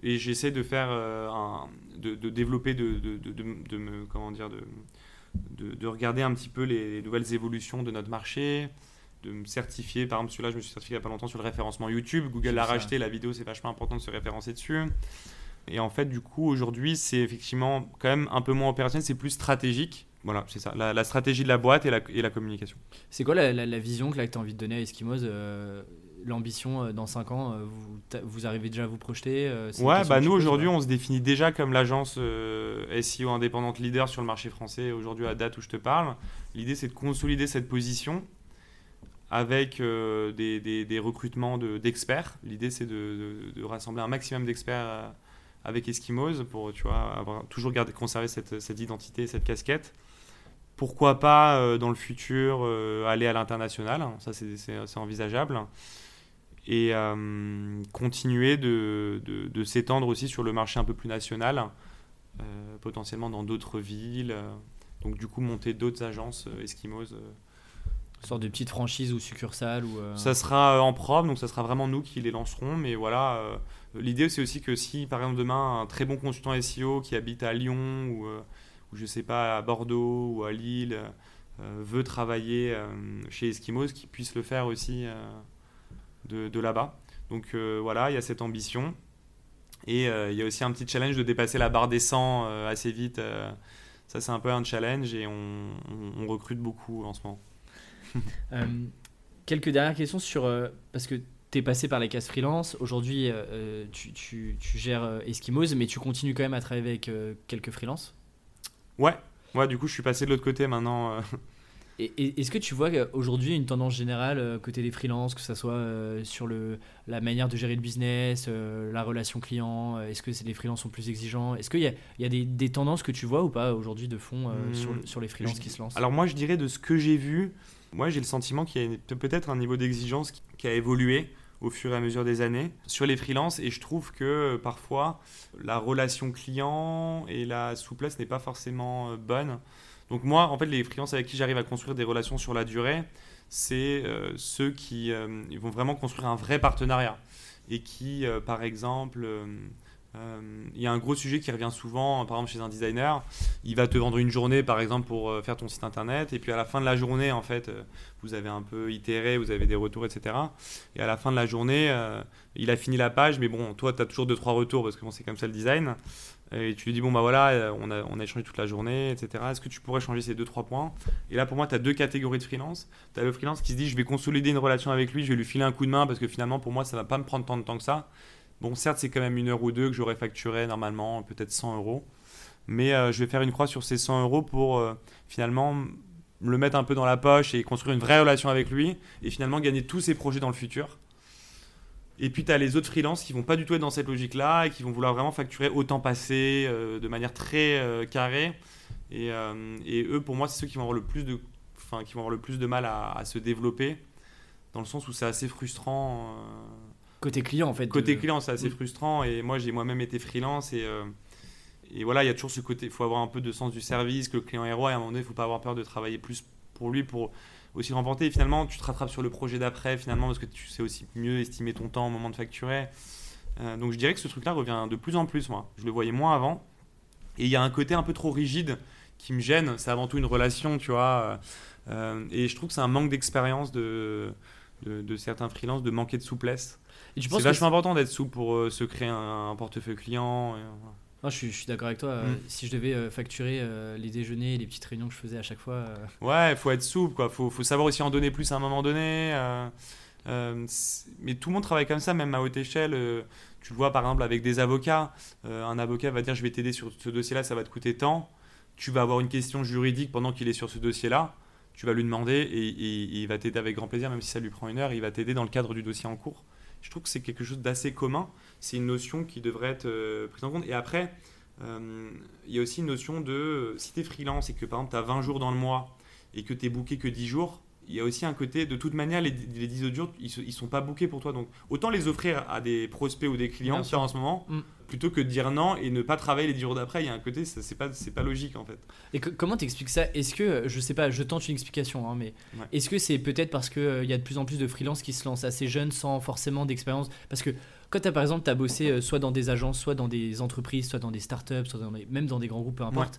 Et j'essaie de faire euh, un, de, développer, de, de, me, comment dire, de, de, regarder un petit peu les nouvelles évolutions de notre marché, de me certifier. Par exemple, celui-là, je me suis certifié il n'y a pas longtemps sur le référencement YouTube. Google l'a racheté, la vidéo, c'est vachement important de se référencer dessus. Et en fait, du coup, aujourd'hui, c'est effectivement quand même un peu moins opérationnel, c'est plus stratégique. Voilà, c'est ça, la, stratégie de la boîte et la, et la communication. C'est quoi la, la, vision que, tu as envie de donner à Eskimos euh, L'ambition euh, dans 5 ans, euh, vous, vous, arrivez déjà à vous projeter Ouais, bah nous aujourd'hui, on se définit déjà comme l'agence SEO indépendante leader sur le marché français aujourd'hui à date où je te parle. L'idée, c'est de consolider cette position avec euh, des, recrutements d'experts. L'idée, c'est de, rassembler un maximum d'experts euh, avec Eskimos pour tu vois, avoir, toujours garder, conserver cette, identité, cette casquette. Pourquoi pas, euh, dans le futur, aller à l'international Ça, c'est envisageable. Et continuer de s'étendre aussi sur le marché un peu plus national, potentiellement dans d'autres villes. donc, du coup, monter d'autres agences Eskimos sorte de petite franchise ou succursale ou euh, Ça sera euh, en propre, donc ça sera vraiment nous qui les lancerons. Mais voilà, euh, l'idée c'est aussi que si par exemple demain un très bon consultant SEO qui habite à Lyon ou, ou je sais pas à Bordeaux ou à Lille veut travailler chez Eskimos, qu'il puisse le faire aussi de, de là-bas. Donc voilà, il y a cette ambition. Et il y a aussi un petit challenge de dépasser la barre des 100 assez vite. ça, c'est un peu un challenge et on, on recrute beaucoup en ce moment. Euh, quelques dernières questions sur. Euh, parce que tu es passé par les cases freelance. Aujourd'hui, euh, tu, tu, tu, gères Eskimos, mais tu continues quand même à travailler avec quelques freelances? Ouais. Ouais, du coup, je suis passé de l'autre côté maintenant. Et, est-ce que tu vois aujourd'hui une tendance générale côté des freelances, que ce soit sur le, la manière de gérer le business, la relation client Est-ce que les freelances sont plus exigeants? Est-ce qu'il y a, il y a des, des, tendances que tu vois ou pas aujourd'hui de fond sur, hmm. sur, les freelances qui se lancent? Alors moi, je dirais de ce que j'ai vu, moi, j'ai le sentiment qu'il y a peut-être un niveau d'exigence qui a évolué au fur et à mesure des années sur les freelances et je trouve que euh, parfois la relation client et la souplesse n'est pas forcément euh, bonne. Donc moi, en fait, les freelances avec qui j'arrive à construire des relations sur la durée, c'est euh, ceux qui vont vraiment construire un vrai partenariat et qui, par exemple, euh, il y a un gros sujet qui revient souvent, par exemple chez un designer, il va te vendre une journée par exemple pour euh, faire ton site internet, et puis à la fin de la journée, en fait, euh, vous avez un peu itéré, vous avez des retours, etc. Et à la fin de la journée, il a fini la page, mais bon, toi, tu as toujours 2-3 retours parce que c'est comme ça le design. Et tu lui dis, bon, bah voilà, on a, on a échangé toute la journée, etc. Est-ce que tu pourrais changer ces 2-3 points? Et là, pour moi, tu as deux catégories de freelance. Tu as le freelance qui se dit, je vais consolider une relation avec lui, je vais lui filer un coup de main parce que finalement, pour moi, ça va pas me prendre tant de temps que ça. Bon, certes, c'est quand même une heure ou deux que j'aurais facturé normalement, peut-être 100 euros. Mais euh, je vais faire une croix sur ces 100 euros pour euh, finalement le mettre un peu dans la poche et construire une vraie relation avec lui et finalement gagner tous ses projets dans le futur. Et puis tu as les autres freelances qui vont pas du tout être dans cette logique-là et qui vont vouloir vraiment facturer au temps passé euh, de manière très carrée. Et, eux, pour moi, c'est ceux qui vont avoir le plus de, qui vont avoir le plus de mal à, à se développer, dans le sens où c'est assez frustrant Côté client, en fait. Côté de- client, c'est assez frustrant. Et moi, j'ai moi-même été freelance. Et, euh, et voilà, il y a toujours ce côté. Il faut avoir un peu de sens du service, que le client est roi. Et à un moment donné, il ne faut pas avoir peur de travailler plus pour lui, pour aussi remporter. Et finalement, tu te rattrapes sur le projet d'après, finalement, parce que tu sais aussi mieux estimer ton temps au moment de facturer. Euh, donc je dirais que ce truc-là revient de plus en plus, moi. Je le voyais moins avant. Et il y a un côté un peu trop rigide qui me gêne. C'est avant tout une relation, tu vois. Euh, et je trouve que c'est un manque d'expérience de, de, de certains freelances de manquer de souplesse. Et C'est vachement important d'être souple pour euh, se créer un, un portefeuille client. et, voilà. Non, je suis, je suis d'accord avec toi. euh, Mm. Si je devais euh, facturer euh, les déjeuners, les petites réunions que je faisais à chaque fois. Ouais, il faut être souple, quoi. Faut, faut savoir aussi en donner plus à un moment donné. mais tout le monde travaille comme ça, même à haute échelle. tu le vois par exemple avec des avocats. Un avocat va dire Je vais t'aider sur ce dossier-là, ça va te coûter tant. Tu vas avoir une question juridique pendant qu'il est sur ce dossier-là. Tu vas lui demander et, et- et il va t'aider avec grand plaisir, même si ça lui prend une heure. Il va t'aider dans le cadre du dossier en cours. Je trouve que c'est quelque chose d'assez commun. C'est une notion qui devrait être euh, prise en compte. Et après, euh, il y a aussi une notion de euh, si tu es freelance et que par exemple tu as 20 jours dans le mois et que tu es booké que 10 jours, il y a aussi un côté, de toute manière, les, les 10 autres jours, ils, ils sont pas bookés pour toi. Donc autant les offrir à des prospects ou des clients en ce moment, Mm. Plutôt que de dire non et ne pas travailler les 10 jours d'après. Il y a un côté, c'est pas, pas logique en fait. Et que- comment t'expliques ça? Est-ce que, euh, je sais pas, je tente une explication, hein, mais Ouais. est-ce que c'est peut-être parce qu'il y a de plus en plus de freelances qui se lancent assez jeunes sans forcément d'expérience? Parce que quand tu par exemple, tu as bossé euh, soit dans des agences, soit dans des entreprises, soit dans des startups, soit dans même dans des grands groupes, peu importe,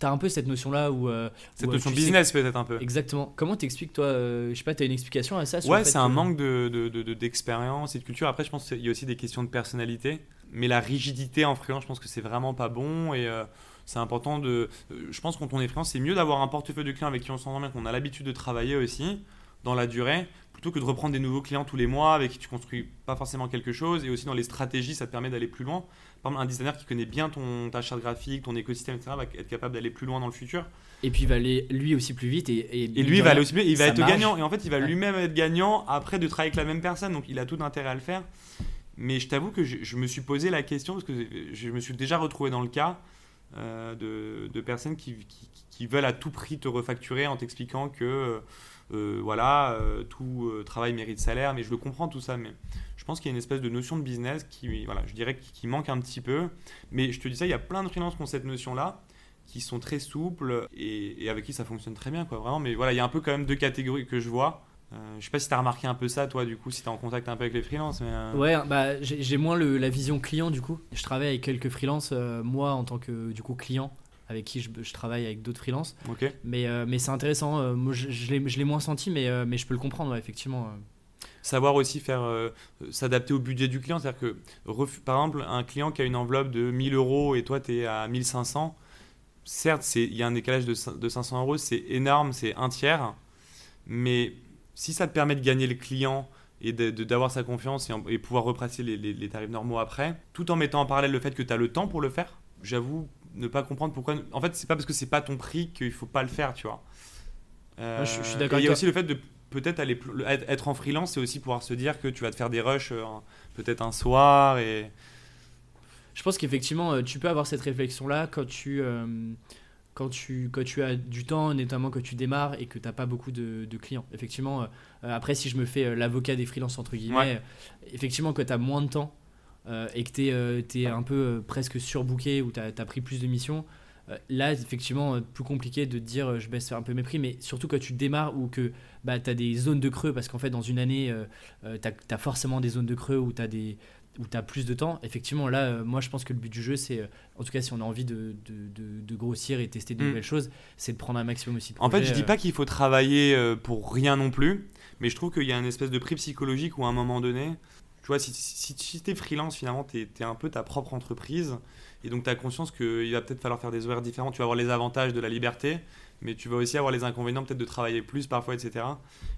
tu as un peu cette notion-là où. euh, Cette où, euh, notion tu sais- business peut-être un peu. Exactement. Comment t'expliques, toi euh, Je sais pas, tu as une explication à ça sur Ouais, c'est un que- manque de, de- de- de- d'expérience et de culture. Après, je pense qu'il y a aussi des questions de personnalité. Mais la rigidité en freelance, je pense que c'est vraiment pas bon. Et euh, c'est important de. euh, Je pense que quand on est freelance, c'est mieux d'avoir un portefeuille de clients avec qui on s'entend bien, qu'on a l'habitude de travailler aussi dans la durée, plutôt que de reprendre des nouveaux clients tous les mois avec qui tu construis pas forcément quelque chose. Et aussi dans les stratégies, ça te permet d'aller plus loin. Par exemple, un designer qui connaît bien ton, ta charte graphique, ton écosystème, etc., va être capable d'aller plus loin dans le futur. Et puis il va aller lui aussi plus vite. Et, et, lui, il va aller aussi il va être marche. gagnant. Et en fait, il va Ouais. lui-même être gagnant après de travailler avec la même personne. Donc, il a tout intérêt à le faire. Mais je t'avoue que je, me suis posé la question parce que je me suis déjà retrouvé dans le cas euh, de, personnes qui, veulent à tout prix te refacturer en t'expliquant que euh, voilà, euh, tout euh, travail mérite salaire. Mais je le comprends tout ça. Mais je pense qu'il y a une espèce de notion de business qui, voilà, je dirais, qui manque un petit peu. Mais je te dis ça, il y a plein de freelances qui ont cette notion-là qui sont très souples et, et avec qui ça fonctionne très bien quoi vraiment mais voilà il y a un peu quand même deux catégories que je vois Euh, je sais pas si tu as remarqué un peu ça toi du coup si tu es en contact un peu avec les freelances mais euh, Ouais, bah, j'ai moins le- la vision client du coup. Je travaille avec quelques freelances, euh, moi en tant que du coup client, avec qui je, je travaille avec d'autres freelances. ok Mais, euh, mais c'est intéressant, moi je, je l'ai moins senti, mais, mais je peux le comprendre, ouais, effectivement. savoir aussi faire s'adapter au budget du client c'est à dire que par exemple un client qui a une enveloppe de 1000 euros et toi tu es à 1500 certes il y a un décalage de 500 euros c'est énorme c'est un tiers mais si ça te permet de gagner le client et d'avoir sa confiance et, en- et pouvoir represser les, les- les tarifs normaux après, tout en mettant en parallèle le fait que tu as le temps pour le faire, j'avoue ne pas comprendre pourquoi. En fait, c'est pas parce que c'est pas ton prix qu'il faut pas le faire, tu vois. Euh, Ouais, je- je suis d'accord et Il y a aussi le fait de peut-être aller être en freelance, c'est aussi pouvoir se dire que tu vas te faire des rushs euh, peut-être un soir et Je pense qu'effectivement, euh, tu peux avoir cette réflexion-là quand tu, euh, quand, tu, quand tu as du temps, notamment quand tu démarres et que tu n'as pas beaucoup de, de clients. Effectivement, euh, euh, après, si je me fais euh, l'avocat des freelances, entre guillemets, Ouais. euh, effectivement, quand tu as moins de temps et que tu es, un peu presque surbooké ou tu as, pris plus de missions, là, effectivement, plus compliqué de te dire je baisse un peu mes prix, mais surtout quand tu démarres ou que bah, tu as des zones de creux, parce qu'en fait, dans une année, tu as, forcément des zones de creux où tu as des où tu as plus de temps, effectivement, là, euh, moi, je pense que le but du jeu, c'est, euh, en tout cas, si on a envie de, de, de- de grossir et tester de Mm. nouvelles choses, c'est de prendre un maximum aussi de En fait, projets, je dis euh, pas qu'il faut travailler pour rien non plus, mais je trouve qu'il y a une espèce de prix psychologique où à un moment donné, tu vois, si, si, si tu es freelance, finalement, tu es, un peu ta propre entreprise, et donc tu as conscience qu'il va peut-être falloir faire des horaires différents, tu vas avoir les avantages de la liberté, mais tu vas aussi avoir les inconvénients peut-être de travailler plus parfois, etc.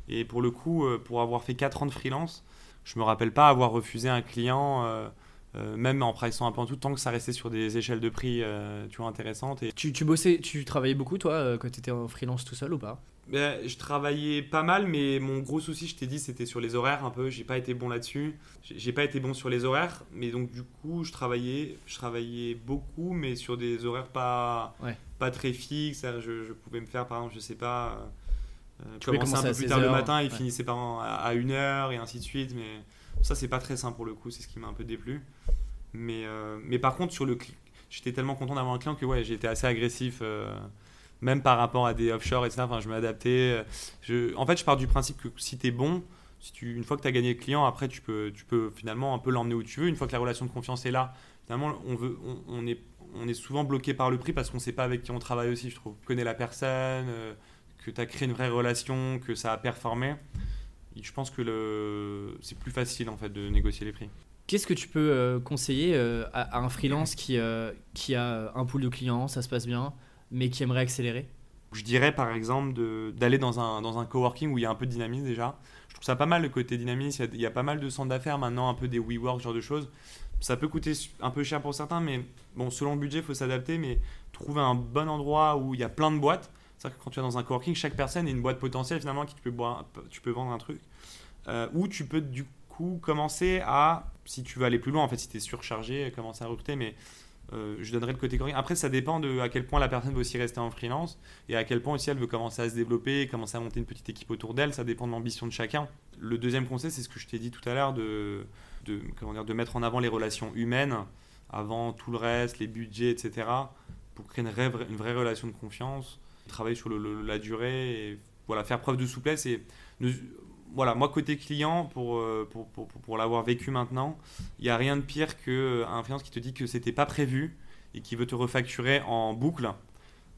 Et pour le coup, pour avoir fait 4 ans de freelance, je me rappelle pas avoir refusé un client. euh, euh, même en pricing un peu en tout, tant que ça restait sur des échelles de prix euh, tu vois, intéressantes. Et Tu, tu bossais, tu travaillais beaucoup, toi, euh, quand tu étais en freelance tout seul ou pas? Ben, je travaillais pas mal, mais mon gros souci, je t'ai dit, c'était sur les horaires un peu. J'ai pas été bon là-dessus. J'ai pas été bon sur les horaires, mais donc du coup, je travaillais, je travaillais beaucoup, mais sur des horaires pas, Ouais. pas très fixes. Je, je pouvais me faire, par exemple, je sais pas, euh, commencer un peu plus 16 tard le matin et ouais. finissait par à, à une heure et ainsi de suite. Mais Ça, c'est pas très simple pour le coup, c'est ce qui m'a un peu déplu. Mais, euh, mais par contre, sur le j'étais tellement content d'avoir un client que ouais, j'étais assez agressif, euh, même par rapport à des offshore, etc. Enfin, je m'adaptais. Je... En fait, je pars du principe que si tu es bon, si tu, une fois que tu as gagné le client, après, tu peux, tu peux finalement un peu l'emmener où tu veux. Une fois que la relation de confiance est là, finalement, on, veut, on, on est, on est souvent bloqué par le prix parce qu'on ne sait pas avec qui on travaille aussi, je trouve. Tu connais la personne, euh, que tu as créé une vraie relation, que ça a performé. je pense que le... c'est plus facile en fait de négocier les prix. Qu'est-ce que tu peux euh, conseiller euh, à, un freelance qui, qui a un pool de clients, ça se passe bien, mais qui aimerait accélérer? Je dirais par exemple d'aller dans un, dans un coworking où il y a un peu de dynamisme déjà. Je trouve ça pas mal le côté dynamisme. Il y a, pas mal de centres d'affaires maintenant, un peu des WeWork, ce genre de choses. Ça peut coûter un peu cher pour certains, mais bon, selon le budget, il faut s'adapter. Mais trouver un bon endroit où il y a plein de boîtes. C'est-à-dire que quand tu es dans un coworking, chaque personne est une boîte potentielle finalement qui tu peux, boire, tu peux vendre un truc. Euh, ou tu peux du coup commencer à, si tu veux aller plus loin, en fait, si tu es surchargé, commencer à recruter. Mais euh, je donnerai le côté coworking. Après, ça dépend de à quel point la personne veut aussi rester en freelance et à quel point aussi elle veut commencer à se développer, commencer à monter une petite équipe autour d'elle. Ça dépend de l'ambition de chacun. Le deuxième conseil, c'est ce que je t'ai dit tout à l'heure de de, comment dire, de mettre en avant les relations humaines avant tout le reste, les budgets, etc., pour créer une vraie, une vraie relation de confiance, travailler sur la durée, et voilà, faire preuve de souplesse. Et voilà, moi, côté client, pour, euh, pour, pour, pour l'avoir vécu maintenant, il n'y a rien de pire qu'un euh, freelance qui te dit que c'était pas prévu et qui veut te refacturer en boucle.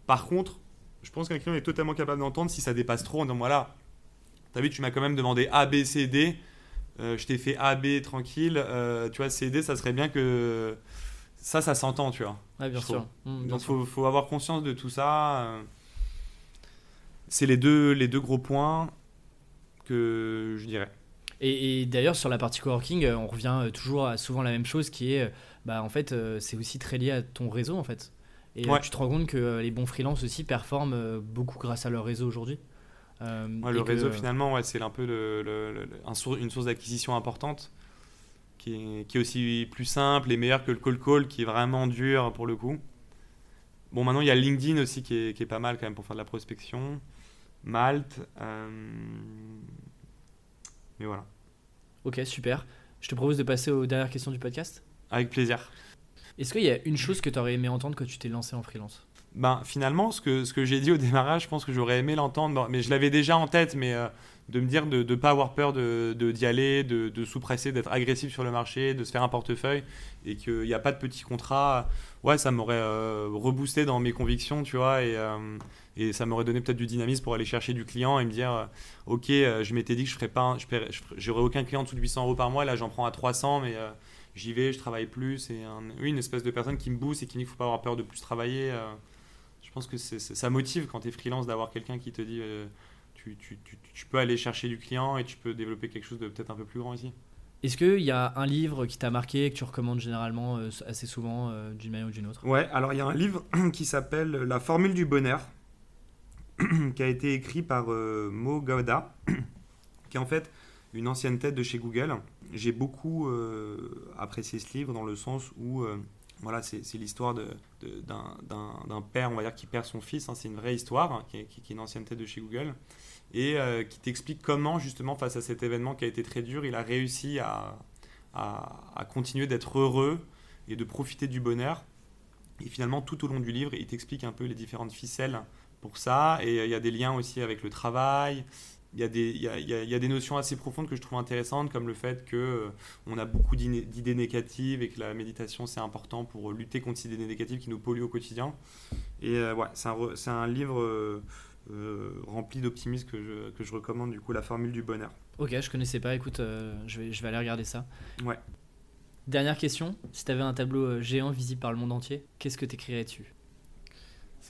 Par contre, je pense qu'un client est totalement capable d'entendre si ça dépasse trop en disant voilà, t'as vu, tu m'as quand même demandé A, B, C, D. Euh, je t'ai fait A, B tranquille, euh, tu vois, CD, ça serait bien que ça, ça s'entend, tu vois. Ouais, bien sûr. Mmh, Donc, il faut, avoir conscience de tout ça. Euh. C'est les deux, les deux gros points que je dirais. Et, d'ailleurs, sur la partie coworking, on revient toujours à souvent la même chose qui est, bah, en fait, c'est aussi très lié à ton réseau, en fait. Et tu te rends compte que les bons freelances aussi performent beaucoup grâce à leur réseau aujourd'hui. Euh, le réseau, finalement, ouais, c'est un peu le, une source d'acquisition importante qui est, qui est, aussi plus simple et meilleur que le call call qui est vraiment dur pour le coup. Bon, maintenant, il y a LinkedIn aussi qui est, qui est, pas mal quand même pour faire de la prospection. Malte. Euh, mais voilà. Ok, super. Je te propose de passer aux dernières questions du podcast. Avec plaisir. Est-ce qu'il y a une chose que tu aurais aimé entendre quand tu t'es lancé en freelance? Ben, finalement, ce que, ce que j'ai dit au *laughs* démarrage, je pense que j'aurais aimé l'entendre, mais je l'avais déjà en tête, mais euh, de me dire de ne pas avoir peur d'y de, d'y aller, de, de sous-presser, d'être agressif sur le marché, de se faire un portefeuille, et qu'il n'y a pas de petits contrats, ouais, ça m'aurait euh, reboosté dans mes convictions, tu vois, et, euh, et ça m'aurait donné peut-être du dynamisme pour aller chercher du client et me dire, ok, je m'étais dit que je ferais pas, j'aurais aucun client en dessous de 800 euros par mois, là j'en prends à 300, mais j'y vais, je travaille plus, et oui, une espèce de personne qui me booste et qui me dit qu'il ne faut pas avoir peur de plus travailler je pense que ça motive quand tu es freelance d'avoir quelqu'un qui te dit euh, tu, tu, tu, peux aller chercher du client et tu peux développer quelque chose de peut-être un peu plus grand ici. Est-ce qu'il y a un livre qui t'a marqué, que tu recommandes généralement euh, assez souvent euh, d'une manière ou d'une autre? Ouais, alors il y a un livre *clears throat* qui s'appelle La formule du bonheur, *clears throat* qui a été écrit par Mo Gauda, *clears throat* qui est en fait une ancienne tête de chez Google. J'ai beaucoup apprécié ce livre dans le sens où voilà, c'est l'histoire d'un père, on va dire, qui perd son fils. Hein. c'est une vraie histoire, hein, qui, est, une ancienneté de chez Google, et euh, qui t'explique comment, justement, face à cet événement qui a été très dur, il a réussi à, continuer d'être heureux et de profiter du bonheur. Et finalement, tout au long du livre, il t'explique un peu les différentes ficelles pour ça. Et il y a des liens aussi avec le travail, il y, a des, il, y a, il y, a, des notions assez profondes que je trouve intéressantes, comme le fait que euh, on a beaucoup d'idées négatives et que la méditation c'est important pour lutter contre ces idées négatives qui nous polluent au quotidien. Et euh, ouais, c'est un, un, livre euh, rempli d'optimisme que je, que je, recommande, du coup, La Formule du Bonheur. Ok, je connaissais pas, écoute, je, vais, je vais aller regarder ça. Ouais. Dernière question, si tu avais un tableau géant visible par le monde entier, qu'est-ce que tu écrirais dessus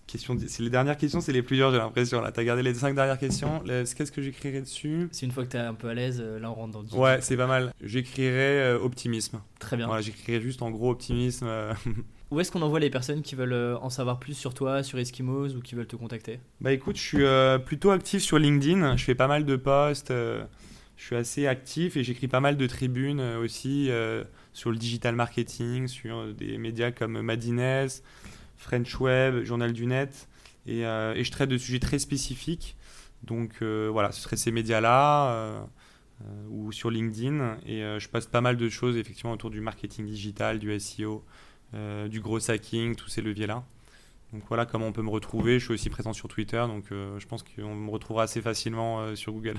Question, c'est les dernières questions, c'est les plus dures, j'ai l'impression. Là, as gardé les cinq dernières questions. Qu'est-ce que j'écrirais dessus? C'est une fois que tu es un peu à l'aise, euh, là on rentre dans le Ouais, c'est pas mal. J'écrirais euh, optimisme. Très bien. Voilà, j'écrirais juste en gros optimisme. Euh. *laughs* Où est-ce qu'on envoie les personnes qui veulent en savoir plus sur toi, sur Eskimos ou qui veulent te contacter? Bah écoute, je suis plutôt actif sur LinkedIn. Je fais pas mal de posts. je suis assez actif et j'écris pas mal de tribunes aussi sur le digital marketing, sur des médias comme Madines. French Web, Journal du Net, euh, et, je traite de sujets très spécifiques. Donc euh, voilà, ce seraient ces médias-là. Euh, ou sur LinkedIn. Et je passe pas mal de choses effectivement autour du marketing digital, du SEO, du gros hacking, tous ces leviers-là. Donc voilà comment on peut me retrouver. Je suis aussi présent sur Twitter, donc je pense qu'on me retrouvera assez facilement sur Google.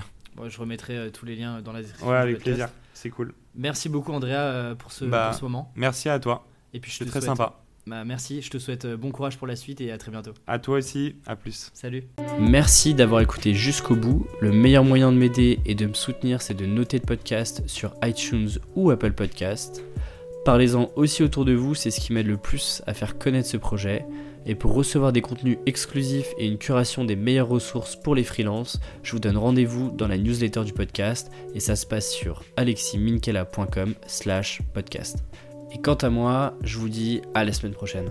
je remettrai tous les liens dans la description. Ouais, avec plaisir. C'est cool. Merci beaucoup Andrea pour ce, bah, pour ce moment. Merci à toi. Et puis je te très souhaite- sympa. Bah, merci, je te souhaite euh, bon courage pour la suite et à très bientôt. À toi aussi. À plus. Salut. Merci d'avoir écouté jusqu'au bout. Le meilleur moyen de m'aider et de me soutenir, c'est de noter le podcast sur iTunes ou Apple Podcast. Parlez-en aussi autour de vous, c'est ce qui m'aide le plus à faire connaître ce projet. Et pour recevoir des contenus exclusifs et une curation des meilleures ressources pour les freelances, je vous donne rendez-vous dans la newsletter du podcast et ça se passe sur aleximinkelacom slash podcast. Et quant à moi, je vous dis à la semaine prochaine.